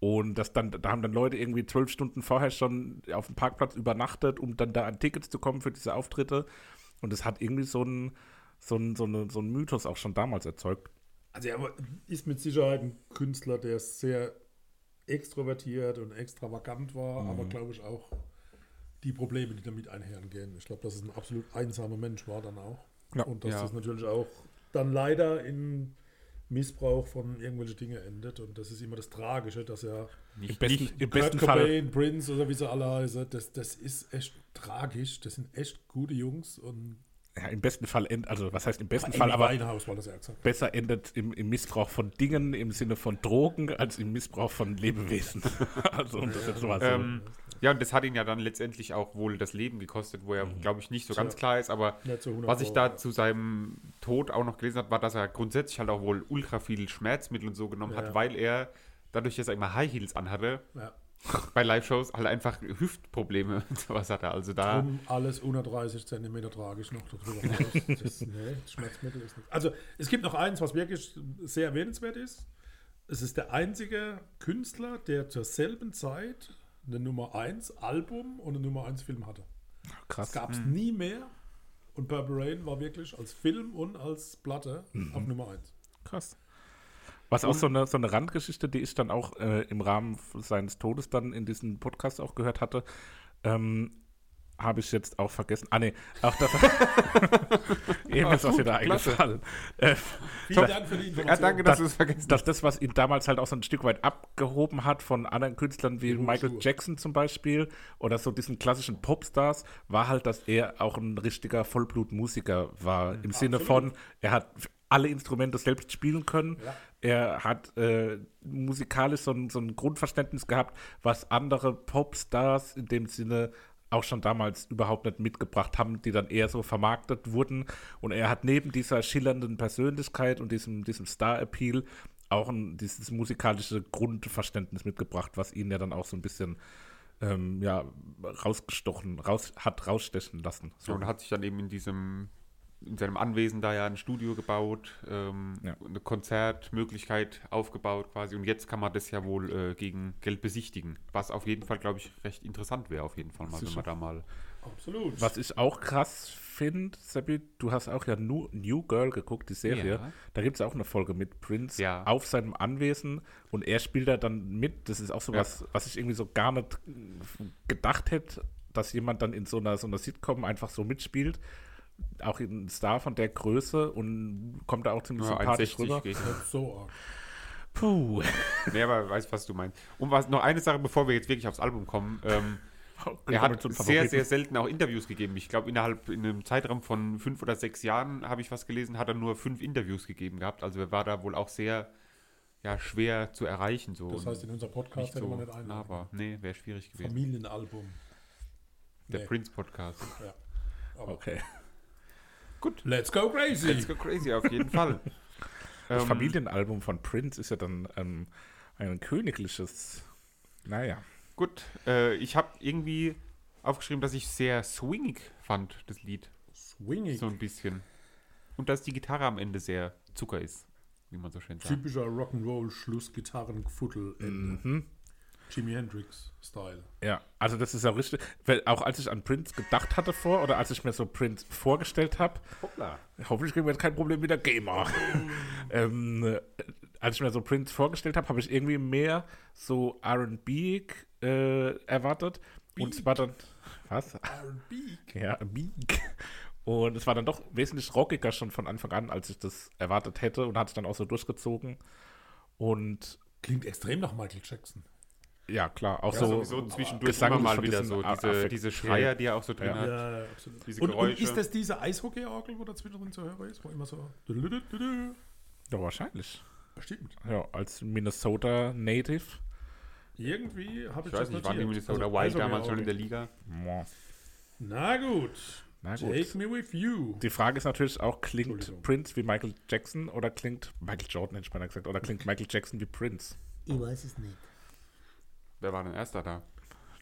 Speaker 1: Und das dann, da haben dann Leute irgendwie zwölf Stunden vorher schon auf dem Parkplatz übernachtet, um dann da an Tickets zu kommen für diese Auftritte. Und das hat irgendwie so ein, so ein, so eine, so ein Mythos auch schon damals erzeugt.
Speaker 2: Also er ist mit Sicherheit ein Künstler, der sehr extrovertiert und extravagant war,
Speaker 1: Mhm.
Speaker 2: aber glaube ich auch die Probleme, die damit einhergehen. Ich glaube, dass es ein absolut einsamer Mensch war dann auch.
Speaker 1: Ja.
Speaker 2: und dass
Speaker 3: Ja.
Speaker 2: das natürlich auch dann leider in Missbrauch von irgendwelchen Dingen endet. Und das ist immer das Tragische, dass er
Speaker 1: Im besten, im
Speaker 2: Kurt
Speaker 1: besten Fall.
Speaker 2: Cobain, Prince oder wie sie alle heißen, das, das ist echt tragisch. Das sind echt gute Jungs und
Speaker 1: Ja, im besten Fall, end, also was heißt im besten
Speaker 2: Amy
Speaker 1: Fall, aber
Speaker 2: Winehouse war das ja gesagt.
Speaker 1: besser endet im, im Missbrauch von Dingen im Sinne von Drogen als im Missbrauch von Lebewesen. also und das ist sowas. so.
Speaker 3: Ähm, ja, und das hat ihn ja dann letztendlich auch wohl das Leben gekostet, wo er, glaube ich, nicht so ganz klar ist. Aber
Speaker 2: 100
Speaker 3: was ich da
Speaker 2: ja.
Speaker 3: zu seinem Tod auch noch gelesen habe, war, dass er grundsätzlich halt auch wohl ultra viel Schmerzmittel und so genommen
Speaker 2: Ja.
Speaker 3: hat, weil er dadurch, dass er immer High Heels anhatte,
Speaker 2: Ja.
Speaker 3: Bei Live-Shows halt einfach Hüftprobleme und sowas hatte. Also da.
Speaker 2: Um alles 130 Zentimeter trage ich noch darüber raus. Das, nee, Schmerzmittel ist nicht. Also es gibt noch eins, was wirklich sehr erwähnenswert ist. Es ist der einzige Künstler, der zur selben Zeit eine Nummer 1 Album und eine Nummer 1 Film hatte.
Speaker 1: krass.
Speaker 2: Das gab es nie mehr. Und Purple Rain war wirklich als Film und als Platte auf Nummer 1.
Speaker 1: Krass. Was auch so eine, so eine Randgeschichte, die ich dann auch äh, im Rahmen seines Todes dann in diesem Podcast auch gehört hatte, ähm, habe ich jetzt auch vergessen. Ah, nee, auch das. Eben ist was wieder eingefallen. Äh,
Speaker 2: Vielen Dank für die Information.
Speaker 3: Ja, danke, dass
Speaker 1: Das-
Speaker 3: du es vergessen
Speaker 1: dass das, was ihn damals halt auch so ein Stück weit abgehoben hat von anderen Künstlern wie Michael
Speaker 2: Hochschuhe.
Speaker 1: Jackson zum Beispiel oder so diesen klassischen Popstars, war halt, dass er auch ein richtiger Vollblutmusiker war. Im Sinne von, er hat alle Instrumente selbst spielen können. Er hat äh, musikalisch so ein, so ein Grundverständnis gehabt, was andere Popstars in dem Sinne auch schon damals überhaupt nicht mitgebracht haben, die dann eher so vermarktet wurden. Und er hat neben dieser schillernden Persönlichkeit und diesem, diesem Star-Appeal auch ein, dieses musikalische Grundverständnis mitgebracht, was ihn ja dann auch so ein bisschen ähm, ja, rausgestochen, raus, hat rausstechen lassen. So.
Speaker 3: Und hat sich dann eben in diesem, in seinem Anwesen da ja ein Studio gebaut, ähm,
Speaker 1: Ja.
Speaker 3: eine Konzertmöglichkeit aufgebaut quasi. Und jetzt kann man das ja wohl äh, gegen Geld besichtigen. Was auf jeden Fall, glaube ich, recht interessant wäre, auf jeden Fall mal, wenn man da mal.
Speaker 2: Absolut.
Speaker 1: Was ich auch krass finde, Seppi, du hast auch ja New, New Girl geguckt, die Serie.
Speaker 3: Ja.
Speaker 1: Da gibt es auch eine Folge mit Prince
Speaker 3: Ja.
Speaker 1: auf seinem Anwesen und er spielt da dann mit. Das ist auch so
Speaker 3: Ja.
Speaker 1: was, was ich irgendwie so gar nicht gedacht hätte, dass jemand dann in so einer, so einer Sitcom einfach so mitspielt. Auch ein Star von der Größe und kommt da auch ziemlich
Speaker 3: Ja,
Speaker 1: sympathisch
Speaker 3: 1,60
Speaker 1: rüber.
Speaker 3: geht.
Speaker 2: So arg.
Speaker 1: Puh.
Speaker 3: nee, aber weiß, was du meinst. Und was, noch eine Sache, bevor wir jetzt wirklich aufs Album kommen. Ähm, er hat sehr, sehr selten auch Interviews gegeben. Ich glaube, innerhalb in einem Zeitraum von fünf oder sechs Jahren habe ich was gelesen, hat er nur fünf Interviews gegeben gehabt. Also er war da wohl auch sehr ja, schwer zu erreichen. So.
Speaker 2: Das heißt, in unser Podcast
Speaker 3: nicht
Speaker 2: hätte
Speaker 3: so
Speaker 2: man nicht einladen.
Speaker 3: nahbar. Nee, wäre schwierig gewesen.
Speaker 2: Familienalbum.
Speaker 3: Der
Speaker 2: Nee.
Speaker 3: Prince-Podcast.
Speaker 2: Ja. Aber
Speaker 1: Okay.
Speaker 2: Let's go crazy.
Speaker 3: Let's go crazy, auf jeden Fall.
Speaker 1: Das
Speaker 3: Ähm,
Speaker 1: Familienalbum von Prince ist ja dann ähm, ein königliches. Naja.
Speaker 3: Gut, äh, ich habe irgendwie aufgeschrieben, dass ich sehr swingig fand, das Lied.
Speaker 2: Swinging.
Speaker 3: So ein bisschen. Und dass die Gitarre am Ende sehr Zucker ist, wie man so schön sagt.
Speaker 2: Typischer Rock'n'Roll Schlussgitarrengefuddel.
Speaker 1: Mhm.
Speaker 2: Jimi Hendrix-Style.
Speaker 1: Ja, also das ist ja richtig. Weil auch als ich an Prince gedacht hatte vor, oder als ich mir so Prince vorgestellt habe, hoffentlich kriegen wir jetzt kein Problem mit der Gamer. ähm, äh, als ich mir so Prince vorgestellt habe, habe ich irgendwie mehr so RB äh, erwartet. Und zwar dann. Was?
Speaker 2: R&B.
Speaker 1: Ja, Beak. Und es war dann doch wesentlich rockiger schon von Anfang an, als ich das erwartet hätte und hat sich dann auch so durchgezogen. Und
Speaker 2: Klingt extrem nach Michael Jackson.
Speaker 1: Ja, klar, auch
Speaker 3: Ja,
Speaker 1: so.
Speaker 3: sowieso zwischendurch
Speaker 1: gesanglich
Speaker 3: immer mal wieder
Speaker 1: diesen
Speaker 3: so diese,
Speaker 1: Affekt-
Speaker 3: diese Schreier, die er auch so drin
Speaker 1: Ja.
Speaker 3: hat.
Speaker 2: Ja, ja, absolut.
Speaker 3: Diese
Speaker 2: Und, und ist das diese Eishockey-Orgel, wo dazwischen zu hören ist, wo immer so.
Speaker 1: Ja, wahrscheinlich.
Speaker 2: Bestimmt.
Speaker 1: Ja, als Minnesota Native.
Speaker 2: Irgendwie habe ich,
Speaker 3: Ich weiß
Speaker 2: das
Speaker 3: nicht, waren die. Minnesota
Speaker 2: Also
Speaker 3: Wild damals schon in der Liga?
Speaker 1: Boah.
Speaker 2: Na gut.
Speaker 1: Na gut.
Speaker 2: Take me with you.
Speaker 1: Die Frage ist natürlich auch, klingt. Prince wie Michael Jackson oder klingt Michael Jordan, hätte ich beinahe gesagt, oder klingt Michael Jackson wie Prince?
Speaker 8: Ich weiß es nicht.
Speaker 3: Wer war denn erster da?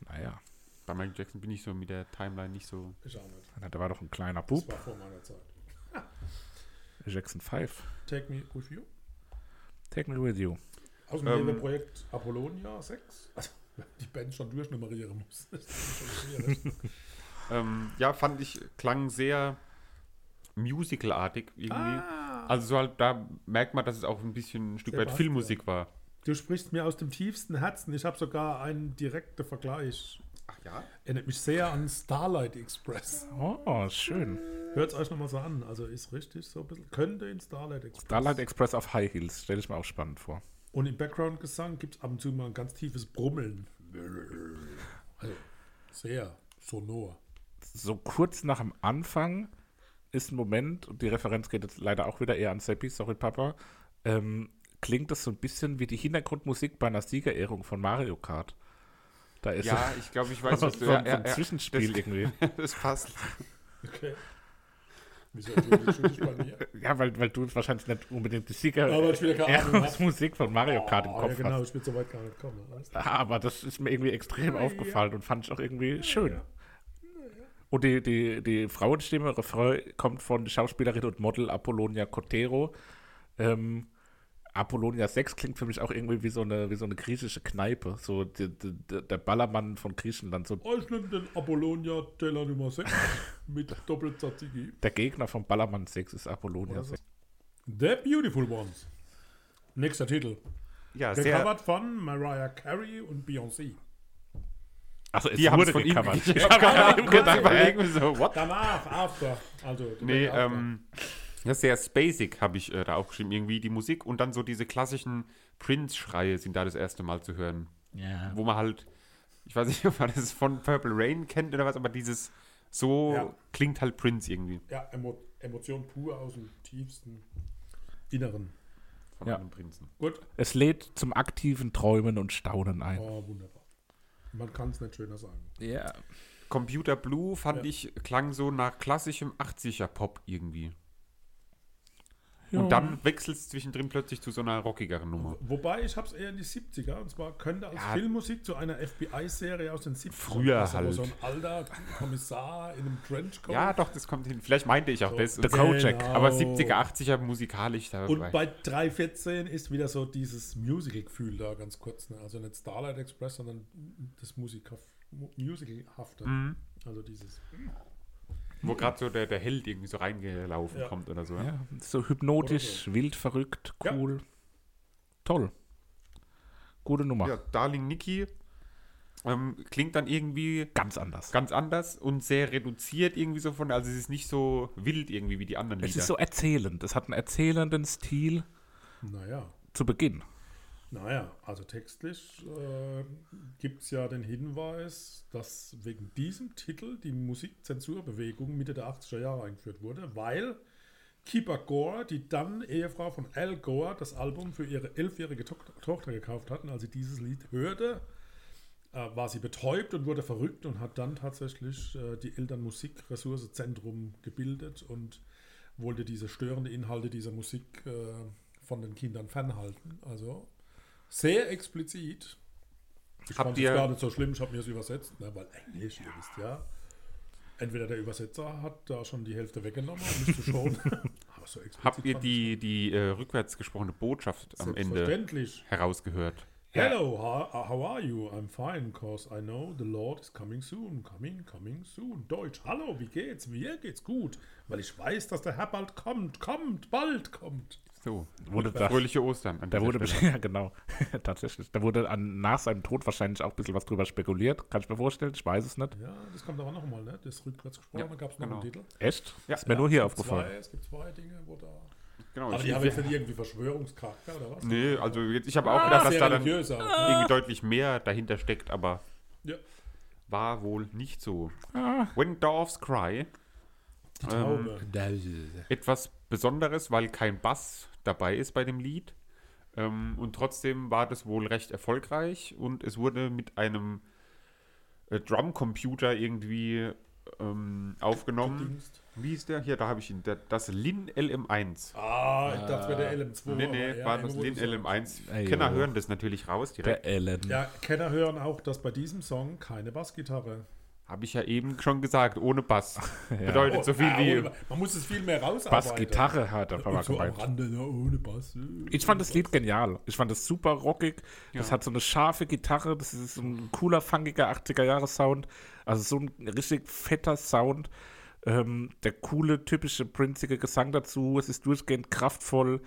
Speaker 1: Naja,
Speaker 3: Bei Michael Jackson bin ich so mit der Timeline nicht so.
Speaker 2: Ich auch nicht.
Speaker 1: na, der war doch ein kleiner
Speaker 2: Das
Speaker 1: Bub.
Speaker 2: war vor meiner Zeit.
Speaker 1: Jackson 5.
Speaker 2: Take me with you.
Speaker 1: Take me with you.
Speaker 2: Aus dem
Speaker 3: Ähm,
Speaker 2: Projekt Apollonia 6. Also, wenn die Band schon durchnummerieren muss. Das.
Speaker 3: Ähm, ja, fand ich, klang sehr musicalartig irgendwie.
Speaker 2: Ah.
Speaker 3: Also so halt, da merkt man, dass es auch ein bisschen ein Stück
Speaker 2: Sehr
Speaker 3: weit Filmmusik war.
Speaker 2: Du sprichst mir aus dem tiefsten Herzen. Ich habe sogar einen direkten Vergleich.
Speaker 3: Ach ja?
Speaker 2: Erinnert mich sehr an Starlight Express.
Speaker 1: Oh, schön.
Speaker 2: Hört es euch nochmal so an. Also ist richtig so ein bisschen. Könnte in Starlight Express.
Speaker 1: Starlight Express auf High Heels, stelle ich mir auch spannend vor.
Speaker 2: Und im Background-Gesang gibt es ab und zu mal ein ganz tiefes Brummeln. Also sehr sonor.
Speaker 1: So kurz nach dem Anfang ist ein Moment, und die Referenz geht jetzt leider auch wieder eher an Seppi, sorry Papa, ähm, klingt das so ein bisschen wie die Hintergrundmusik bei einer Siegerehrung von Mario Kart. Da ist
Speaker 3: Ja, ich glaube, ich weiß,
Speaker 1: so,
Speaker 3: was
Speaker 1: so,
Speaker 3: du... Ja,
Speaker 1: ein
Speaker 3: ja, ja,
Speaker 1: Zwischenspiel
Speaker 3: das,
Speaker 1: irgendwie.
Speaker 3: das passt.
Speaker 2: Okay. Wieso bei mir?
Speaker 1: Ja, weil, weil du wahrscheinlich nicht unbedingt die Sieger
Speaker 2: Aber ich will ja keine Ahnung haben.
Speaker 1: Musik von Mario Kart im
Speaker 2: Oh,
Speaker 1: Kopf
Speaker 2: ja, genau,
Speaker 1: hast.
Speaker 2: ich bin so weit gar nicht gekommen. weißt du?
Speaker 1: Aber das ist mir irgendwie extrem aufgefallen und fand ich auch irgendwie schön. Und die, die, die Frauenstimme, Refrain, kommt von Schauspielerin und Model Apollonia Cotero. Ähm, Apollonia 6 klingt für mich auch irgendwie wie so eine, wie so eine griechische Kneipe. So die, die, die, der Ballermann von Griechenland. So
Speaker 2: Oh, ich nehme den Apollonia Teller Nummer 6 mit Doppelzatzigi.
Speaker 1: der Gegner von Ballermann 6 ist Apollonia 6.
Speaker 2: The Beautiful Ones. Nächster Titel.
Speaker 3: Ja, sehr...
Speaker 2: Gecovert von Mariah Carey und Beyoncé.
Speaker 1: Also es
Speaker 3: Die
Speaker 1: wurde
Speaker 3: von ihm
Speaker 1: gecovert.
Speaker 3: gekriegt.
Speaker 1: Ich habe gerade eben
Speaker 3: Kurz
Speaker 1: gedacht,
Speaker 3: überlegen, so, what?
Speaker 2: Danach, after. Also,
Speaker 3: Nee,
Speaker 2: Band After.
Speaker 3: Ja, sehr spacig habe ich äh, da aufgeschrieben, irgendwie die Musik und dann so diese klassischen Prince-Schreie sind da das erste Mal zu hören.
Speaker 1: Ja.
Speaker 3: Wo man halt, ich weiß nicht, ob man das von Purple Rain kennt oder was, aber dieses, so
Speaker 2: Ja.
Speaker 3: klingt halt Prince irgendwie
Speaker 2: Ja, Emo Emotion pur aus dem tiefsten Inneren.
Speaker 3: von
Speaker 1: Ja.
Speaker 3: einem Prinzen.
Speaker 2: Gut.
Speaker 1: Es lädt zum aktiven Träumen und Staunen ein.
Speaker 2: Oh, wunderbar. Man kann es nicht schöner sagen.
Speaker 1: Ja.
Speaker 3: Computer Blue fand
Speaker 2: Ja.
Speaker 3: ich, klang so nach klassischem 80er Pop irgendwie.
Speaker 1: Ja.
Speaker 3: Und dann wechselt es zwischendrin plötzlich zu so einer rockigeren Nummer.
Speaker 2: Wobei, ich habe es eher in die 70er. Und zwar könnte als
Speaker 3: Ja.
Speaker 2: Filmmusik zu einer FBI-Serie aus den 70ern
Speaker 3: Früher
Speaker 2: wo
Speaker 3: halt.
Speaker 2: so ein alter Kommissar in einem Trenchcoat.
Speaker 3: Ja, doch, das kommt hin. Vielleicht meinte ich auch
Speaker 2: So.
Speaker 3: das.
Speaker 1: The Kojak.
Speaker 2: Genau.
Speaker 3: Aber 70er, 80er musikalisch dabei.
Speaker 2: Und bei 314 ist wieder so dieses Musical-Gefühl da ganz kurz. Ne? Also nicht Starlight Express, sondern das Musicalhafte.
Speaker 3: Mhm.
Speaker 2: Also dieses.
Speaker 3: Wo gerade so der, der Held irgendwie so reingelaufen
Speaker 2: Ja.
Speaker 3: kommt oder so.
Speaker 1: Ja, so hypnotisch, wild, verrückt,
Speaker 2: Ja.
Speaker 1: cool. Toll. Gute Nummer.
Speaker 3: Ja, Darling Nikki ähm, klingt dann irgendwie
Speaker 1: Ganz anders.
Speaker 3: ganz anders und sehr reduziert irgendwie so von, also es ist nicht so wild irgendwie wie die anderen Lieder.
Speaker 1: Es ist so erzählend. Es hat einen erzählenden Stil
Speaker 2: Naja.
Speaker 1: zu Beginn.
Speaker 2: Naja, also textlich äh, gibt es ja den Hinweis, dass wegen diesem Titel die Musikzensurbewegung Mitte der 80er Jahre eingeführt wurde, weil Keeper Gore, die dann Ehefrau von Al Gore, das Album für ihre elfjährige To Tochter gekauft hatten, als sie dieses Lied hörte, äh, war sie betäubt und wurde verrückt und hat dann tatsächlich äh, die Elternmusikressourcezentrum gebildet und wollte diese störende Inhalte dieser Musik äh, von den Kindern fernhalten. Also sehr explizit. Ich
Speaker 3: Habt
Speaker 2: fand es gar nicht so schlimm, ich habe mir es übersetzt, ne, weil Englisch, ihr wisst ja. Entweder der Übersetzer hat da schon die Hälfte weggenommen, zu schonen. Aber so explizit
Speaker 3: Habt ihr die, die äh, rückwärts gesprochene Botschaft am Ende herausgehört?
Speaker 2: Hello, how, how are you? I'm fine, cause I know the Lord is coming soon. Coming, coming soon. Deutsch. Hallo, wie geht's? Mir geht's gut. Weil ich weiß, dass der Herr bald kommt. Kommt, bald kommt.
Speaker 3: So,
Speaker 1: Wurde da,
Speaker 3: fröhliche Ostern. An
Speaker 1: da wurde, ja genau, tatsächlich. Da wurde an, nach seinem Tod wahrscheinlich auch ein bisschen was drüber spekuliert. Kann ich mir vorstellen, ich weiß es nicht.
Speaker 2: Ja, das kommt aber nochmal, ne? Das rückwärts gesprochen,
Speaker 3: Ja,
Speaker 2: da gab es noch
Speaker 3: genau.
Speaker 2: einen Titel.
Speaker 1: Echt?
Speaker 3: Ja.
Speaker 1: ist mir nur hier aufgefallen.
Speaker 2: Zwei, es gibt zwei Dinge, wo da.
Speaker 3: Genau,
Speaker 2: Aber die haben jetzt nicht irgendwie Verschwörungscharakter oder was?
Speaker 3: nee, also jetzt, ich habe auch gedacht, dass
Speaker 2: Sehr
Speaker 3: da dann irgendwie deutlich mehr dahinter steckt, aber
Speaker 2: Ja.
Speaker 3: war wohl nicht so.
Speaker 1: Ah.
Speaker 3: When Doves Cry,
Speaker 2: Die Taube.
Speaker 3: etwas Besonderes, weil kein Bass dabei ist bei dem Lied. Ähm, und trotzdem war das wohl recht erfolgreich und es wurde mit einem äh, Drumcomputer irgendwie ähm, aufgenommen. Wie ist der? Hier, da habe ich ihn. Der, das Lin LM1.
Speaker 2: Ah, ich dachte, wäre der LM2.
Speaker 3: nee, nee,
Speaker 2: ja,
Speaker 3: war das Lin
Speaker 2: so.
Speaker 3: LM1.
Speaker 1: Ey,
Speaker 3: Kenner
Speaker 1: jo.
Speaker 3: hören das natürlich raus direkt.
Speaker 1: Der Ellen.
Speaker 2: Ja, Kenner hören auch, dass bei diesem Song keine Bassgitarre.
Speaker 3: Habe ich ja eben schon gesagt, ohne Bass. Bedeutet so viel
Speaker 2: ah,
Speaker 3: wie.
Speaker 2: ohne- Man muss es viel mehr rausarbeiten.
Speaker 1: Bassgitarre hat er aber
Speaker 2: so am
Speaker 1: gemeint.
Speaker 2: Rande, ja, ohne Bass. äh.
Speaker 1: Ich fand das Lied genial. Ich fand es super rockig. Das hat so eine scharfe Gitarre. Das ist so ein cooler, funkiger 80er-Jahre-Sound. Also so ein richtig fetter Sound. Ähm, der coole, typische, prinzige Gesang dazu. Es ist durchgehend kraftvoll.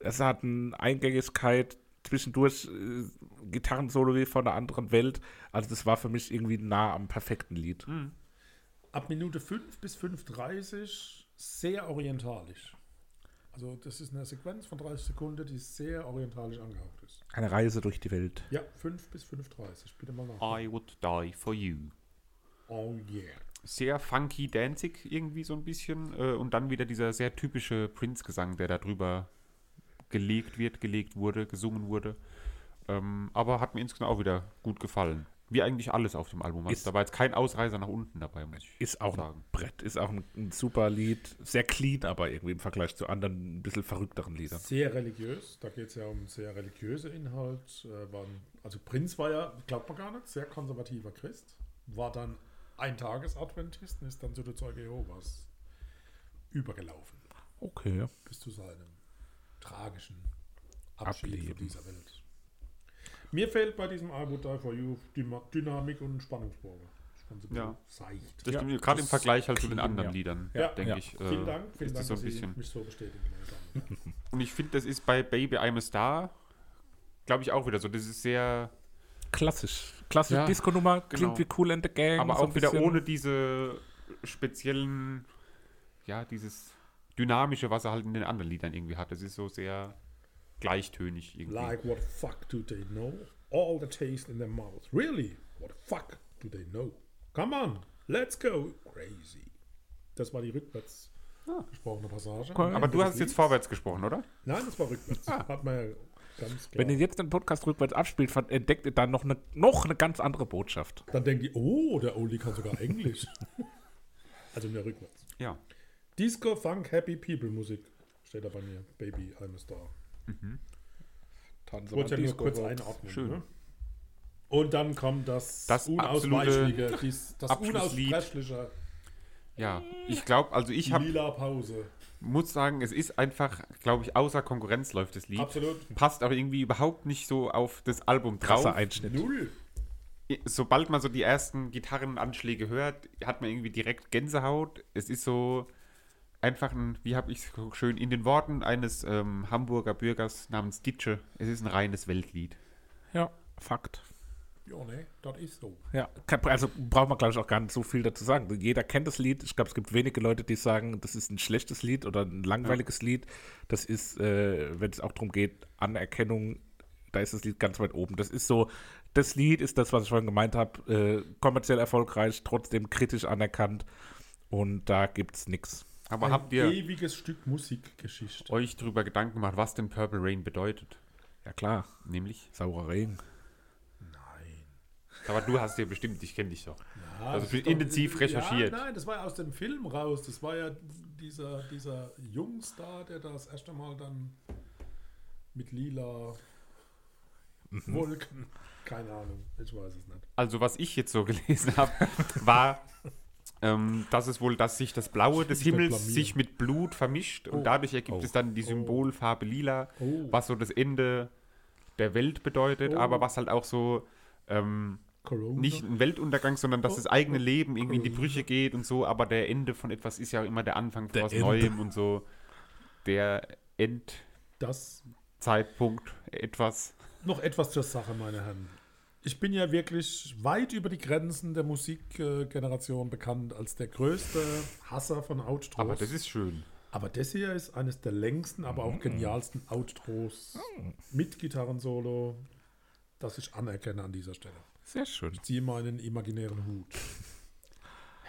Speaker 1: Es hat eine Eingängigkeit. Zwischendurch äh, Gitarrensolo wie von einer anderen Welt. Also das war für mich irgendwie nah am perfekten Lied.
Speaker 2: Ab Minute 5 bis 5.30 sehr orientalisch. Also das ist eine Sequenz von 30 Sekunden, die sehr orientalisch angehaucht ist.
Speaker 1: Eine Reise durch die Welt.
Speaker 2: Ja, 5 bis 5.30. Bitte mal nach.
Speaker 3: I would die for you.
Speaker 2: Oh yeah.
Speaker 3: Sehr funky, danzig irgendwie so ein bisschen. Äh, und dann wieder dieser sehr typische Prince-Gesang, der da drüber gelegt wird, gelegt wurde, gesungen wurde. Ähm, aber hat mir insgesamt auch wieder gut gefallen. Wie eigentlich alles auf dem Album. Also
Speaker 1: Ist-
Speaker 3: da war jetzt kein Ausreißer nach unten dabei, muss ich
Speaker 1: Ist auch
Speaker 3: sagen.
Speaker 1: ein Brett, ist auch ein, ein super Lied. Sehr clean, aber irgendwie im Vergleich zu anderen ein bisschen verrückteren Liedern.
Speaker 2: Sehr religiös. Da geht es ja um sehr religiöse Inhalt. Äh, waren, also Prinz war ja, glaubt man gar nicht, sehr konservativer Christ. War dann ein Tagesadventist und ist dann zu der Zeuge Jehovas übergelaufen.
Speaker 1: Okay.
Speaker 2: bis zu seinem tragischen Abschied
Speaker 1: Ableben.
Speaker 2: von dieser Welt. Mir fehlt bei diesem I Would Die For You Dynamik und Spannungsbogen.
Speaker 3: Ja.
Speaker 2: seicht.
Speaker 3: Das
Speaker 1: Ja,
Speaker 3: stimmt, gerade im Vergleich halt zu den anderen
Speaker 1: ja.
Speaker 3: Liedern,
Speaker 2: Ja.
Speaker 3: denke
Speaker 1: Ja.
Speaker 3: ich. äh,
Speaker 2: Vielen Dank, vielen
Speaker 3: ist
Speaker 2: Dank,
Speaker 3: das so ein bisschen.
Speaker 2: mich so bestätigen. meine Damen und Herren.
Speaker 3: Und ich finde, das ist bei Baby I'm a Star, glaube ich, auch wieder so. Das ist sehr,
Speaker 1: Klassisch. Klassische
Speaker 3: Ja,
Speaker 1: Disco-Nummer,
Speaker 3: genau.
Speaker 1: klingt wie Cool and the Gang.
Speaker 3: aber
Speaker 1: so
Speaker 3: auch wieder ohne diese speziellen, ja, dieses dynamische, was er halt in den anderen Liedern irgendwie hat. Das ist so sehr gleichtönig irgendwie.
Speaker 2: Like, what the fuck do they know? All the taste in their mouth. Really? What the fuck do they know? Come on, let's go crazy. Das war die rückwärts gesprochene Passage. Am
Speaker 3: Aber du hast jetzt
Speaker 2: Lieds.
Speaker 3: vorwärts gesprochen, oder?
Speaker 2: Nein, das war rückwärts. Hat man ja ganz klar.
Speaker 1: Wenn ihr jetzt den Podcast rückwärts abspielt, entdeckt ihr dann noch eine, noch eine ganz andere Botschaft.
Speaker 2: Dann denkt ihr, oh, der Oldie kann sogar Englisch. also mehr rückwärts.
Speaker 3: Ja.
Speaker 2: Disco, Funk, Happy People Musik steht da bei mir. Baby, I'm a Star.
Speaker 1: Tanze
Speaker 2: Wollte ja nur kurz einordnen.
Speaker 3: Schön.
Speaker 2: Ne? Und dann kommt das,
Speaker 3: Das
Speaker 2: unausweichliche, dies, das unaussprechliche
Speaker 3: Ja, ich glaube, also ich habe
Speaker 2: lila Pause.
Speaker 3: muss sagen, es ist einfach, glaube ich, außer Konkurrenz läuft das Lied.
Speaker 2: Absolut.
Speaker 3: Passt aber irgendwie überhaupt nicht so auf das Album drauf.
Speaker 1: Krasser Einschnitt.
Speaker 2: Null.
Speaker 3: Sobald man so die ersten Gitarrenanschläge hört, hat man irgendwie direkt Gänsehaut. Es ist so einfach ein, wie habe ich es so schön in den Worten eines ähm, Hamburger Bürgers namens Ditsche, es ist ein reines Weltlied.
Speaker 1: Ja, Fakt.
Speaker 2: Ja, ne, das ist so.
Speaker 1: Ja, also braucht man, glaube ich, auch gar nicht so viel dazu sagen. Jeder kennt das Lied. Ich glaube, es gibt wenige Leute, die sagen, das ist ein schlechtes Lied oder ein langweiliges Lied. Das ist, äh, wenn es auch darum geht, Anerkennung, da ist das Lied ganz weit oben. Das ist so, das Lied ist das, was ich vorhin gemeint habe, äh, kommerziell erfolgreich, trotzdem kritisch anerkannt und da gibt es nichts.
Speaker 3: Aber
Speaker 2: Ein
Speaker 3: habt ihr
Speaker 2: ewiges Stück Musikgeschichte.
Speaker 3: euch darüber Gedanken gemacht, was denn Purple Rain bedeutet?
Speaker 1: Ja klar,
Speaker 3: Nämlich?
Speaker 1: saurer Regen.
Speaker 2: Nein.
Speaker 3: Aber du hast ja bestimmt, ich kenne dich doch.
Speaker 2: Ja,
Speaker 3: Also
Speaker 2: das ist
Speaker 3: intensiv recherchiert.
Speaker 2: Ja, nein, das war ja aus dem Film raus. Das war ja dieser, dieser Jungstar, der das erste Mal dann mit lila
Speaker 3: Mhm.
Speaker 2: Wolken. Keine Ahnung, ich weiß es nicht.
Speaker 3: Also was ich jetzt so gelesen habe, war, ähm, dass es wohl, dass sich das Blaue des Himmels sich mit Blut vermischt und dadurch ergibt
Speaker 1: Oh.
Speaker 3: es dann die Symbolfarbe Lila,
Speaker 2: Oh.
Speaker 3: was so das Ende der Welt bedeutet,
Speaker 2: Oh.
Speaker 3: aber was halt auch so ähm, nicht ein Weltuntergang, sondern dass
Speaker 2: Oh,
Speaker 3: das eigene
Speaker 2: oh,
Speaker 3: Leben irgendwie in die. Brüche geht und so, aber der Ende von etwas ist ja immer der Anfang von was. Neuem und so. Der Endzeitpunkt
Speaker 2: das
Speaker 3: etwas.
Speaker 2: noch etwas zur Sache, meine Herren. Ich bin ja wirklich weit über die Grenzen der Musikgeneration bekannt als der größte Hasser von Outros.
Speaker 3: Aber das ist schön.
Speaker 2: Aber das hier ist eines der längsten, aber auch genialsten Outros mit Gitarrensolo, das ich anerkenne an dieser Stelle.
Speaker 1: Sehr schön.
Speaker 2: Ich ziehe meinen imaginären Hut.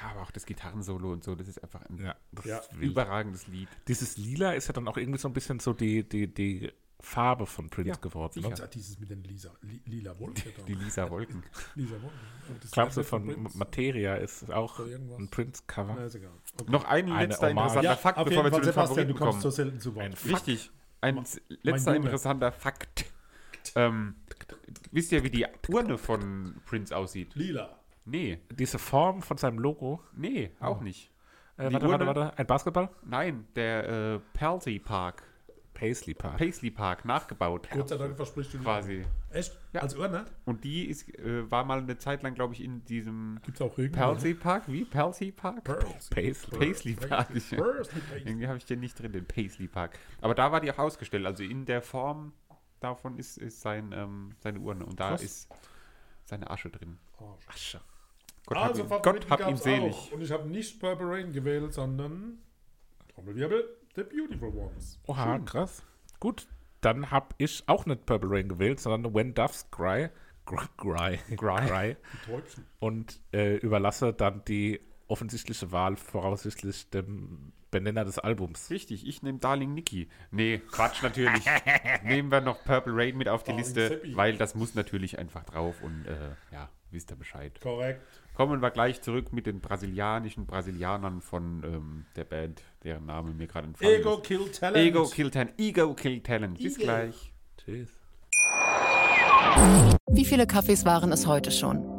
Speaker 3: Ja, aber auch das Gitarrensolo und so, das ist einfach ein
Speaker 1: Ja, das
Speaker 2: Ja.
Speaker 3: überragendes Lied.
Speaker 1: Dieses Lila ist ja dann auch irgendwie so ein bisschen so die, die, die Farbe von Prince
Speaker 3: Ja,
Speaker 1: geworden. Ne?
Speaker 2: Und dieses mit den Lisa, li, lila Wolke da.
Speaker 3: Die Lisa Wolken.
Speaker 2: Lisa Wolke. Und das
Speaker 1: Glaubst du,
Speaker 2: Lied von?
Speaker 1: Materia ist auch ein Prince-Cover?
Speaker 2: Okay.
Speaker 3: Noch ein
Speaker 1: Eine
Speaker 3: letzter
Speaker 1: Hommage.
Speaker 3: interessanter
Speaker 2: Ja,
Speaker 3: Fakt, bevor wir zu den Favoriten
Speaker 2: kommst so
Speaker 3: kommen.
Speaker 2: selten zu Wort.
Speaker 1: Ein
Speaker 3: Richtig. Ein s- letzter interessanter Fakt. Ähm, wisst ihr, wie die Urne von Prince aussieht?
Speaker 2: Lila.
Speaker 3: Nee,
Speaker 1: Diese Form von seinem Logo.
Speaker 3: nee, auch nicht.
Speaker 1: Äh,
Speaker 3: Die
Speaker 1: warte, warte,
Speaker 3: Urne-
Speaker 1: warte. Ein Basketball?
Speaker 3: Nein, der äh, Paisley Park,
Speaker 1: Paisley Park.
Speaker 3: Paisley Park, nachgebaut
Speaker 2: Gott sei Dank versprichst du nicht.
Speaker 3: quasi.
Speaker 2: Echt?
Speaker 3: Ja.
Speaker 2: Als Urne?
Speaker 3: Und die ist, äh, war mal eine Zeit lang, glaube ich, in diesem
Speaker 2: Gibt es auch Regen?
Speaker 3: Paisley Park. Wie? Paisley Park?
Speaker 2: Pearls.
Speaker 1: Paisley.
Speaker 3: Paisley Park.
Speaker 2: Paisley, Paisley.
Speaker 3: Irgendwie habe ich den nicht drin, den Paisley Park. Aber da war die auch ausgestellt. Also in der Form davon ist, ist sein, ähm, seine Urne. Und da
Speaker 2: Krass.
Speaker 3: ist seine Asche drin.
Speaker 1: Asche.
Speaker 3: Gott
Speaker 2: Also,
Speaker 3: hab ihn, Gott hab ihn selig.
Speaker 2: Auch. Und ich habe nicht Purple Rain gewählt, sondern Trommelwirbel, The Beautiful Ones.
Speaker 1: Oha, krass. Gut, dann habe ich auch nicht Purple Rain gewählt, sondern When Doves Cry. Cry. Cry. Und äh, überlasse dann die offensichtliche Wahl voraussichtlich dem Benenner des Albums.
Speaker 3: Richtig, ich nehme Darling Nikki. Nee, Quatsch natürlich. Nehmen wir noch Purple Rain mit auf die
Speaker 2: Darling
Speaker 3: Liste,
Speaker 2: Seppi.
Speaker 3: weil das muss natürlich einfach drauf und äh, ja, wisst ihr Bescheid.
Speaker 2: Korrekt.
Speaker 3: Kommen wir gleich zurück mit den brasilianischen Brasilianern von ähm, der Band, deren Name mir gerade entfallen
Speaker 2: Ego
Speaker 3: ist.
Speaker 2: Kill Talent.
Speaker 3: Ego Kill Talent. Ego Kill Talent. Bis
Speaker 2: Ego.
Speaker 3: gleich.
Speaker 1: Tschüss.
Speaker 8: Wie viele Kaffees waren es heute schon?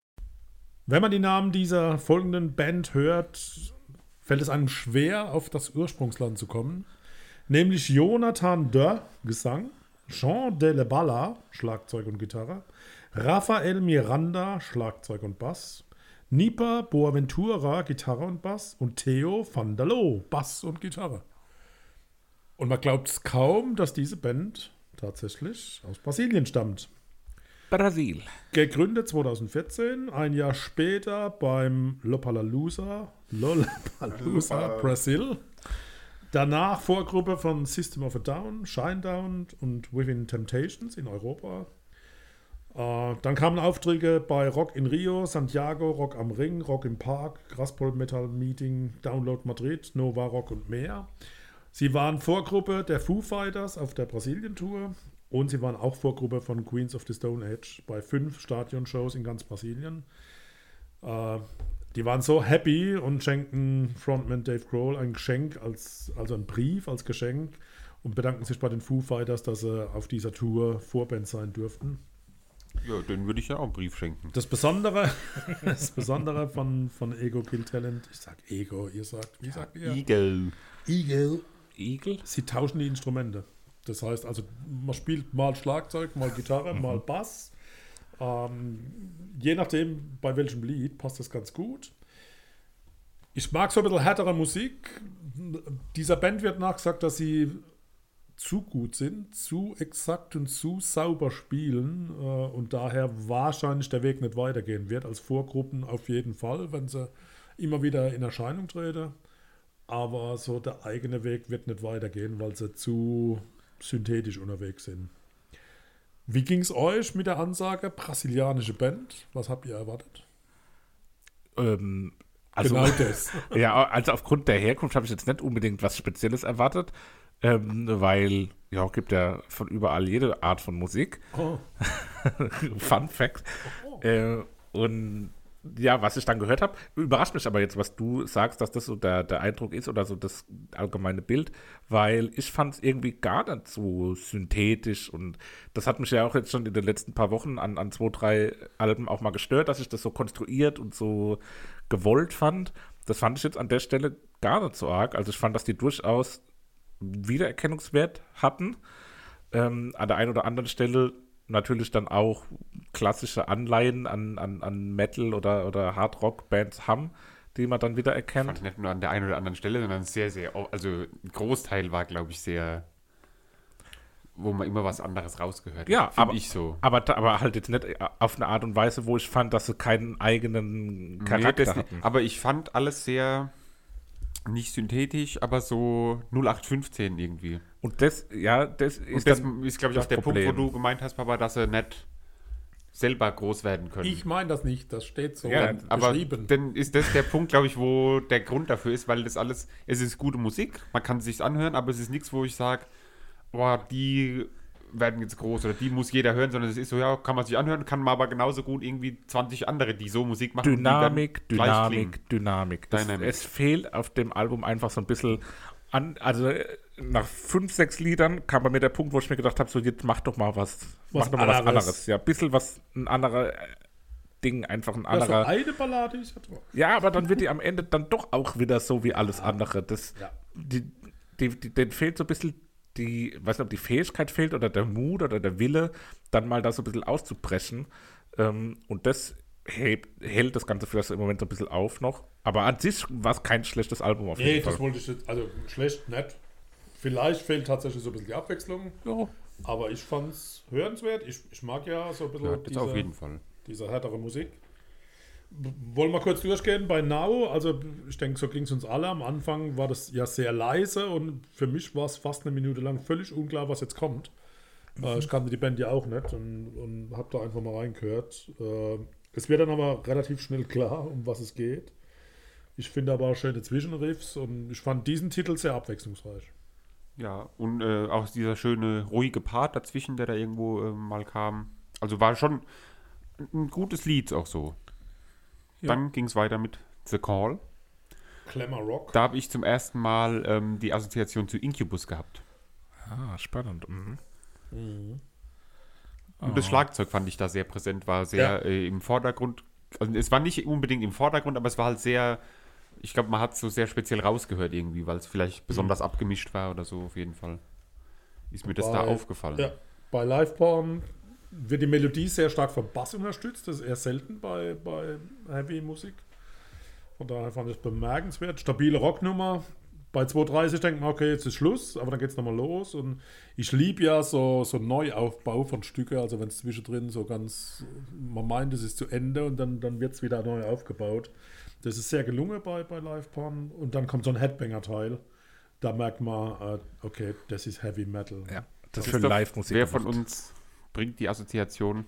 Speaker 2: Wenn man die Namen dieser folgenden Band hört, fällt es einem schwer, auf das Ursprungsland zu kommen. Nämlich Jonathan Dörr, Gesang, Jean de la Balla, Schlagzeug und Gitarre, Rafael Miranda, Schlagzeug und Bass, Nipa Boaventura, Gitarre und Bass und Theo van der Loo, Bass und Gitarre. Und man glaubt es kaum, dass diese Band tatsächlich aus Brasilien stammt.
Speaker 1: Brasil.
Speaker 2: Gegründet 2014, ein Jahr später beim Lollapalooza, Lollapalooza, Brasil. Danach Vorgruppe von System of a Down, Shinedown und Within Temptations in Europa. Äh, dann kamen Aufträge bei Rock in Rio, Santiago, Rock am Ring, Rock im Park, Graspol Metal Meeting, Download Madrid, Nova Rock und mehr. Sie waren Vorgruppe der Foo Fighters auf der Brasilien-Tour und sie waren auch Vorgruppe von Queens of the Stone Age bei fünf Stadionshows in ganz Brasilien. Äh, die waren so happy und schenkten Frontman Dave Grohl ein Geschenk, als, also einen Brief als Geschenk und bedanken sich bei den Foo Fighters, dass sie auf dieser Tour Vorband sein durften.
Speaker 3: Ja, den würde ich ja auch einen Brief schenken.
Speaker 2: Das Besondere, das Besondere von, von Ego Kill Talent, ich sag Ego, ihr sagt, wie sagt ihr?
Speaker 3: Eagle.
Speaker 2: Ego.
Speaker 1: Igel?
Speaker 2: Sie tauschen die Instrumente. Das heißt also, man spielt mal Schlagzeug, mal Gitarre, mal Bass. Ähm, je nachdem, bei welchem Lied, passt das ganz gut. Ich mag so ein bisschen härtere Musik. Dieser Band wird nachgesagt, dass sie zu gut sind, zu exakt und zu sauber spielen äh, und daher wahrscheinlich der Weg nicht weitergehen wird. Als Vorgruppen auf jeden Fall, wenn sie immer wieder in Erscheinung treten. Aber so der eigene Weg wird nicht weitergehen, weil sie zu synthetisch unterwegs sind. Wie ging es euch mit der Ansage brasilianische Band? Was habt ihr erwartet?
Speaker 1: Ähm, also,
Speaker 2: genau das.
Speaker 1: ja, also aufgrund der Herkunft habe ich jetzt nicht unbedingt was Spezielles erwartet. ähm, weil ja, gibt ja von überall jede Art von Musik.
Speaker 2: Oh.
Speaker 1: Fun Fact. Äh, und ja, was ich dann gehört habe, überrascht mich aber jetzt, was du sagst, dass das so der, der Eindruck ist oder so das allgemeine Bild, weil ich fand es irgendwie gar nicht so synthetisch und das hat mich ja auch jetzt schon in den letzten paar Wochen an, an zwei, drei Alben auch mal gestört, dass ich das so konstruiert und so gewollt fand. Das fand ich jetzt an der Stelle gar nicht so arg. Also ich fand, dass die durchaus Wiedererkennungswert hatten. Ähm, an der einen oder anderen Stelle natürlich dann auch klassische Anleihen an, an, an Metal- oder, oder Hard-Rock-Bands haben, die man dann wieder erkennt.
Speaker 3: Fand ich nicht nur an der einen oder anderen Stelle, sondern sehr, sehr, also ein Großteil war, glaube ich, sehr, wo man immer was anderes rausgehört
Speaker 1: Ja,
Speaker 3: hat.
Speaker 1: Aber-
Speaker 3: ich so.
Speaker 1: Aber, aber halt jetzt nicht auf eine Art und Weise, wo ich fand, dass sie keinen eigenen Charakter
Speaker 3: Nee,
Speaker 1: hatten.
Speaker 3: Aber ich fand alles sehr nicht synthetisch, aber so 0815 irgendwie.
Speaker 1: Und das, ja, das ist
Speaker 3: Und das
Speaker 1: dann
Speaker 3: ist, glaube ich,
Speaker 1: das
Speaker 3: auch der
Speaker 1: Problem.
Speaker 3: Punkt, wo du gemeint hast, Papa, dass sie nicht selber groß werden können.
Speaker 2: Ich meine das nicht, das steht so
Speaker 1: Ja,
Speaker 3: aber
Speaker 2: beschrieben.
Speaker 3: dann ist das der Punkt, glaube ich, wo der Grund dafür ist, weil das alles, es ist gute Musik, man kann es sich anhören, aber es ist nichts, wo ich sage, boah, die werden jetzt groß oder die muss jeder hören, sondern es ist so, ja, kann man sich anhören, kann man aber genauso gut irgendwie 20 andere, die so Musik machen.
Speaker 1: Dynamik. Dynamik, Dynamik. Es,
Speaker 3: Dynamik.
Speaker 1: es fehlt auf dem Album einfach so ein bisschen an, also nach fünf, sechs Liedern kam bei mir der Punkt, wo ich mir gedacht habe, so jetzt mach doch mal was,
Speaker 2: Was
Speaker 1: mach doch mal was
Speaker 2: anderes.
Speaker 1: anderes. Ja, ein bisschen was, ein anderer äh, Ding, einfach ein
Speaker 2: ja, so
Speaker 1: anderer.
Speaker 2: eine Ballade ist ja drauf.
Speaker 1: Ja, aber dann wird die am Ende dann doch auch wieder so wie alles andere. Das,
Speaker 2: Ja.
Speaker 1: die, die, die, denen fehlt so ein bisschen die, weiß nicht, ob die Fähigkeit fehlt oder der Mut oder der Wille, dann mal da so ein bisschen auszubrechen. Ähm, und das hält, hält das Ganze vielleicht im Moment so ein bisschen auf noch. Aber an sich war es kein schlechtes Album auf
Speaker 2: Nee,
Speaker 1: jeden
Speaker 2: das
Speaker 1: Fall.
Speaker 2: wollte ich jetzt, also schlecht, nicht. Vielleicht fehlt tatsächlich so ein bisschen die Abwechslung,
Speaker 1: Ja.
Speaker 2: aber ich fand es hörenswert. Ich, ich mag ja so ein bisschen
Speaker 3: Ja, das auf jeden
Speaker 2: diese,
Speaker 3: Fall.
Speaker 2: diese härtere Musik. Wollen wir kurz durchgehen bei Now? Also ich denke, so ging es uns alle. Am Anfang war das ja sehr leise und für mich war es fast eine Minute lang völlig unklar, was jetzt kommt. Äh, ich kannte die Band ja auch nicht und, und habe da einfach mal reingehört. Äh, es wird dann aber relativ schnell klar, um was es geht. Ich finde aber auch schöne Zwischenriffs und ich fand diesen Titel sehr abwechslungsreich.
Speaker 3: Ja, und äh, auch dieser schöne, ruhige Part dazwischen, der da irgendwo äh, mal kam. Also war schon ein gutes Lied auch so. Dann ging es weiter mit The Call.
Speaker 2: Glamour Rock.
Speaker 3: Da habe ich zum ersten Mal ähm, die Assoziation zu Incubus gehabt.
Speaker 1: Ah, spannend. Mhm.
Speaker 3: Und das Schlagzeug fand ich da sehr präsent, war sehr
Speaker 2: Ja.
Speaker 3: äh, im Vordergrund. Also es war nicht unbedingt im Vordergrund, aber es war halt sehr, ich glaube, man hat es so sehr speziell rausgehört irgendwie, weil es vielleicht besonders abgemischt war oder so auf jeden Fall. Ist mir das da
Speaker 2: Bei-
Speaker 3: aufgefallen.
Speaker 2: Ja, bei Live Porn wird die Melodie sehr stark vom Bass unterstützt. Das ist eher selten bei, bei Heavy Musik. Von daher fand ich es bemerkenswert. Stabile Rocknummer. Bei 2.30 denkt man, okay, jetzt ist Schluss, aber dann geht es nochmal los. Und ich liebe ja so, so Neuaufbau von Stücke, also wenn es zwischendrin so ganz, man meint, es ist zu Ende und dann, dann wird es wieder neu aufgebaut. Das ist sehr gelungen bei, bei Live Porn. Und dann kommt so ein Headbanger-Teil. Da merkt man, äh, okay, das ist Heavy Metal.
Speaker 1: Ja, das ist für Live-Musik.
Speaker 3: Wer von uns bringt die Assoziation?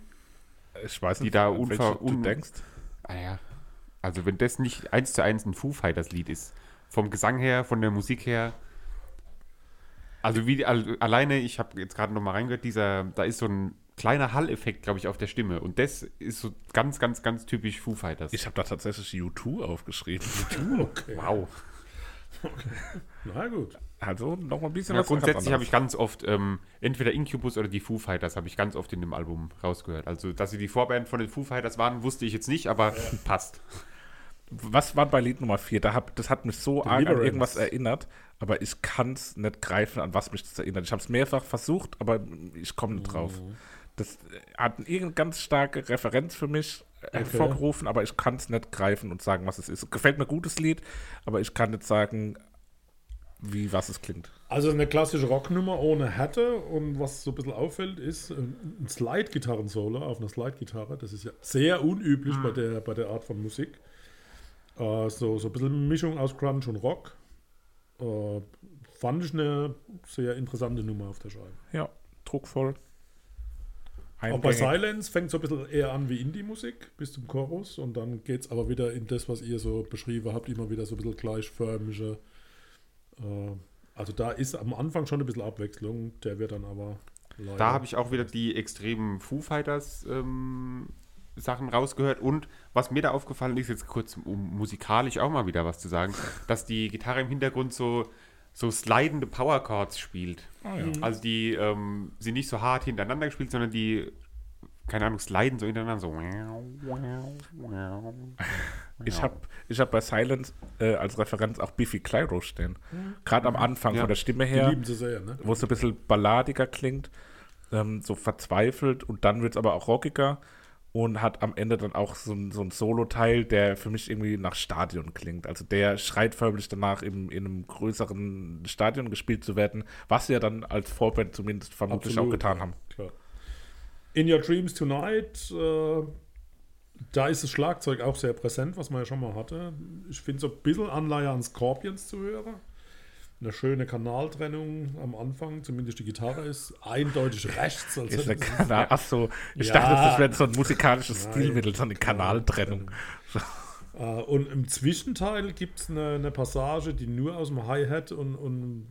Speaker 1: ich weiß
Speaker 3: die
Speaker 1: nicht,
Speaker 3: da
Speaker 1: an welche
Speaker 3: unver-
Speaker 1: du denkst.
Speaker 3: Ah ja. Also wenn das nicht eins zu eins ein Foo Fighters Lied ist, vom Gesang her, von der Musik her. Also wie al- alleine, ich habe jetzt gerade noch mal reingehört, dieser, da ist so ein kleiner Hall-Effekt, glaube ich, auf der Stimme. Und das ist so ganz, ganz, ganz typisch Foo Fighters.
Speaker 1: Ich habe da tatsächlich U2 aufgeschrieben.
Speaker 2: Okay.
Speaker 3: wow.
Speaker 2: Na gut.
Speaker 1: Also noch mal ein bisschen
Speaker 3: Ja,
Speaker 1: was
Speaker 3: grundsätzlich habe ich ganz oft ähm, entweder Incubus oder die Foo Fighters habe ich ganz oft in dem Album rausgehört. Also, dass sie die Vorband von den Foo Fighters waren, wusste ich jetzt nicht, aber passt.
Speaker 1: Was war bei Lied Nummer 4? Da hab, das hat mich so arg an irgendwas erinnert, aber ich kann es nicht greifen, an was mich das erinnert. Ich habe es mehrfach versucht, aber ich komme nicht drauf. Das äh, hat irgendeine ganz starke Referenz für mich äh, hervorgerufen, aber ich kann es nicht greifen und sagen, was es ist. Gefällt mir gutes Lied, aber ich kann nicht sagen, wie was es klingt.
Speaker 2: Also eine klassische Rocknummer ohne Härte und was so ein bisschen auffällt, ist ähm, ein Slide-Gitarren-Solo auf einer Slide-Gitarre. Das ist ja sehr unüblich bei, der, bei der Art von Musik. Äh, so, so ein bisschen Mischung aus Grunge und Rock. Äh, fand ich eine sehr interessante Nummer auf der Scheibe.
Speaker 1: Ja, druckvoll.
Speaker 2: Auch bei. Silence fängt so ein bisschen eher an wie Indie-Musik bis zum Chorus und dann geht es aber wieder in das, was ihr so beschrieben habt, immer wieder so ein bisschen gleichförmige, äh, Also da ist am Anfang schon ein bisschen Abwechslung, der wird dann aber
Speaker 3: Da habe ich auch wieder die extremen Foo Fighters ähm, Sachen rausgehört und was mir da aufgefallen ist, jetzt kurz um musikalisch auch mal wieder was zu sagen, dass die Gitarre im Hintergrund so, so slidende Power Chords spielt. Also die ähm, sind nicht so hart hintereinander gespielt, sondern die, keine Ahnung, sliden so hintereinander so.
Speaker 1: Ich habe ich hab bei Silence äh, als Referenz auch Biffy Clyro stehen. Gerade am Anfang
Speaker 3: Ja.
Speaker 1: von der Stimme her,
Speaker 2: lieben sie sehr, ne?
Speaker 1: wo es so ein bisschen balladiger klingt, ähm, so verzweifelt und dann wird es aber auch rockiger und hat am Ende dann auch so, ein- so ein Solo-Teil, der für mich irgendwie nach Stadion klingt. Also der schreit förmlich danach, im, in einem größeren Stadion gespielt zu werden, was sie ja dann als Vorband zumindest vermutlich auch getan haben.
Speaker 2: Klar. In Your Dreams Tonight, äh, da ist das Schlagzeug auch sehr präsent, was man ja schon mal hatte. Ich finde so ein bisschen Anleihe an Scorpions zu hören. Eine schöne Kanaltrennung am Anfang, zumindest die Gitarre ist eindeutig rechts. Also
Speaker 1: Ist
Speaker 2: ist-
Speaker 1: Kanal, ach so, ich
Speaker 2: Ja.
Speaker 1: dachte, das wäre so ein musikalisches
Speaker 2: Nein.
Speaker 1: Stilmittel, so eine Kanaltrennung.
Speaker 2: Äh, und im Zwischenteil gibt es eine, eine Passage, die nur aus dem Hi-Hat und, und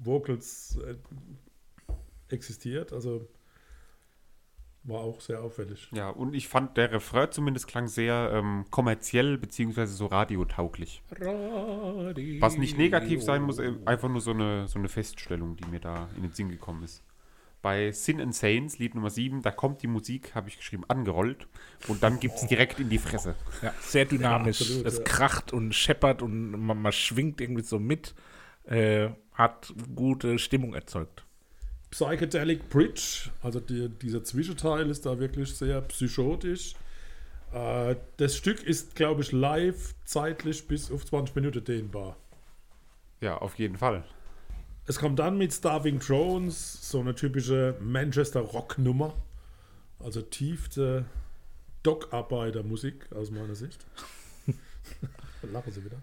Speaker 2: Vocals äh, existiert. Also war auch sehr auffällig.
Speaker 3: Ja, und ich fand, der Refrain zumindest klang sehr ähm, kommerziell beziehungsweise so radiotauglich. Was nicht negativ sein muss, äh, einfach nur so eine, so eine Feststellung, die mir da in den Sinn gekommen ist. Bei Sin and Saints, Lied Nummer 7, da kommt die Musik, habe ich geschrieben, angerollt und dann gibt es direkt in die Fresse.
Speaker 1: Ja, sehr dynamisch.
Speaker 2: absolut,
Speaker 1: es
Speaker 2: ja.
Speaker 1: kracht und scheppert und man, man schwingt irgendwie so mit. Äh, hat gute Stimmung erzeugt.
Speaker 2: Psychedelic Bridge, also die, dieser Zwischenteil ist da wirklich sehr psychotisch. Äh, das Stück ist, glaube ich, live zeitlich bis auf 20 Minuten dehnbar.
Speaker 3: Ja, auf jeden Fall.
Speaker 2: Es kommt dann mit Starving Drones, so eine typische Manchester Rock-Nummer. Also tiefste Dockarbeitermusik aus meiner Sicht. Lachen Sie wieder.